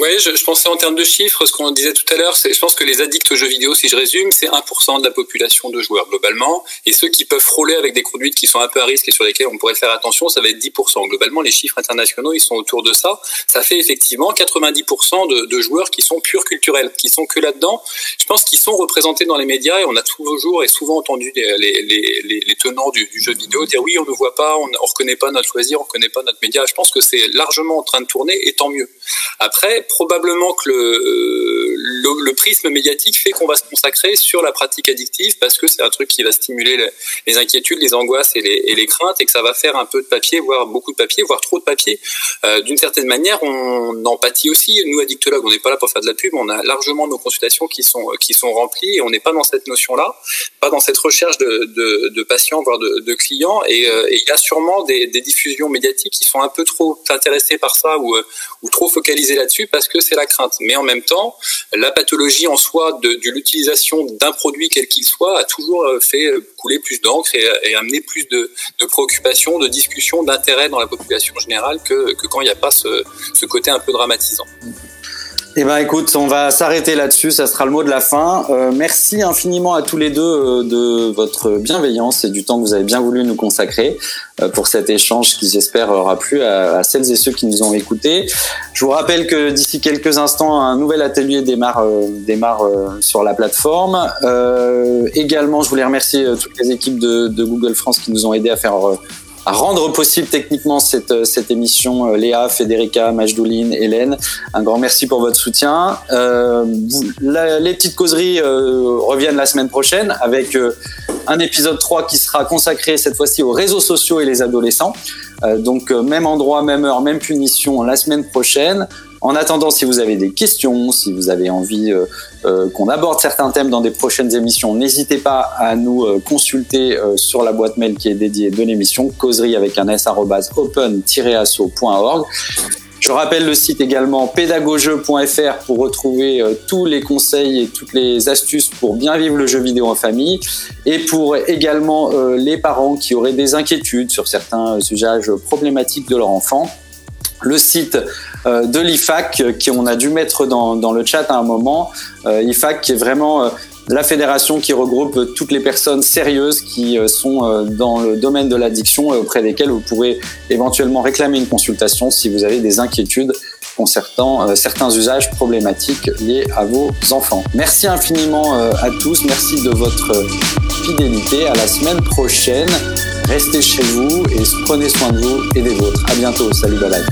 Oui, je, je, pensais en termes de chiffres, ce qu'on disait tout à l'heure, c'est, je pense que les addicts aux jeux vidéo, si je résume, c'est 1% de la population de joueurs globalement, et ceux qui peuvent frôler avec des conduites qui sont un peu à risque et sur lesquelles on pourrait faire attention, ça va être 10%. Globalement, les chiffres internationaux, ils sont autour de ça. Ça fait effectivement 90% de, de joueurs qui sont purs culturels, qui sont que là-dedans. Je pense qu'ils sont représentés dans les médias, et on a toujours et souvent entendu les, les, les, les tenants du, jeu vidéo dire oui, on ne voit pas, on ne reconnaît pas notre choisir, on ne reconnaît pas notre média. Je pense que c'est largement en train de tourner, et tant mieux. Après, probablement que le, prisme médiatique fait qu'on va se consacrer sur la pratique addictive parce que c'est un truc qui va stimuler les, inquiétudes, les angoisses et les, et craintes et que ça va faire un peu de papier, voire beaucoup de papier, voire trop de papier. Euh, D'une certaine manière, on empathie aussi. Nous, addictologues, on n'est pas là pour faire de la pub, on a largement nos consultations qui sont, qui sont remplies et on n'est pas dans cette notion-là, pas dans cette recherche de, de, patients, voire de, clients. Et euh, il y a sûrement des, des, diffusions médiatiques qui sont un peu trop intéressées par ça ou, ou trop focalisées là-dessus parce que c'est la crainte. Mais en même temps, la pathologie en soi de, l'utilisation d'un produit quel qu'il soit a toujours euh, fait euh, couler plus d'encre et, et, amener plus de, préoccupations, de discussions, d'intérêt dans la population générale que, quand il n'y a pas ce, ce côté un peu dramatisant. Eh ben, écoute, on va s'arrêter là-dessus. Ça sera le mot de la fin. Euh, merci infiniment à tous les deux euh, de votre bienveillance et du temps que vous avez bien voulu nous consacrer euh, pour cet échange qui, j'espère, aura plu à, à, celles et ceux qui nous ont écoutés. Je vous rappelle que d'ici quelques instants, un nouvel atelier démarre, euh, démarre sur la plateforme. également, je voulais remercier toutes les équipes de, de, Google France qui nous ont aidés à faire rendre possible techniquement cette, cette émission. Léa, Federica, Majdouline, Hélène, un grand merci pour votre soutien. les petites causeries reviennent la semaine prochaine avec un épisode 3 qui sera consacré cette fois-ci aux réseaux sociaux et les adolescents. donc même endroit, même heure, même punition la semaine prochaine. En attendant, si vous avez des questions, si vous avez envie euh, euh, qu'on aborde certains thèmes dans des prochaines émissions, n'hésitez pas à nous euh, consulter sur la boîte mail qui est dédiée de l'émission, causerie avec un s open-asso.org. Je rappelle le site également pédagogeux.fr pour retrouver tous les conseils et toutes les astuces pour bien vivre le jeu vidéo en famille et pour également les parents qui auraient des inquiétudes sur certains usages problématiques de leur enfant le site de l'IFAC euh, qui on a dû mettre dans, dans le chat à un moment. Euh, IFAC qui est vraiment la fédération qui regroupe toutes les personnes sérieuses qui sont dans le domaine de l'addiction et auprès desquelles vous pourrez éventuellement réclamer une consultation si vous avez des inquiétudes concernant certains usages problématiques liés à vos enfants. Merci infiniment à tous, merci de votre fidélité. À la semaine prochaine. Restez chez vous et prenez soin de vous et des vôtres. À bientôt. Salut, bye.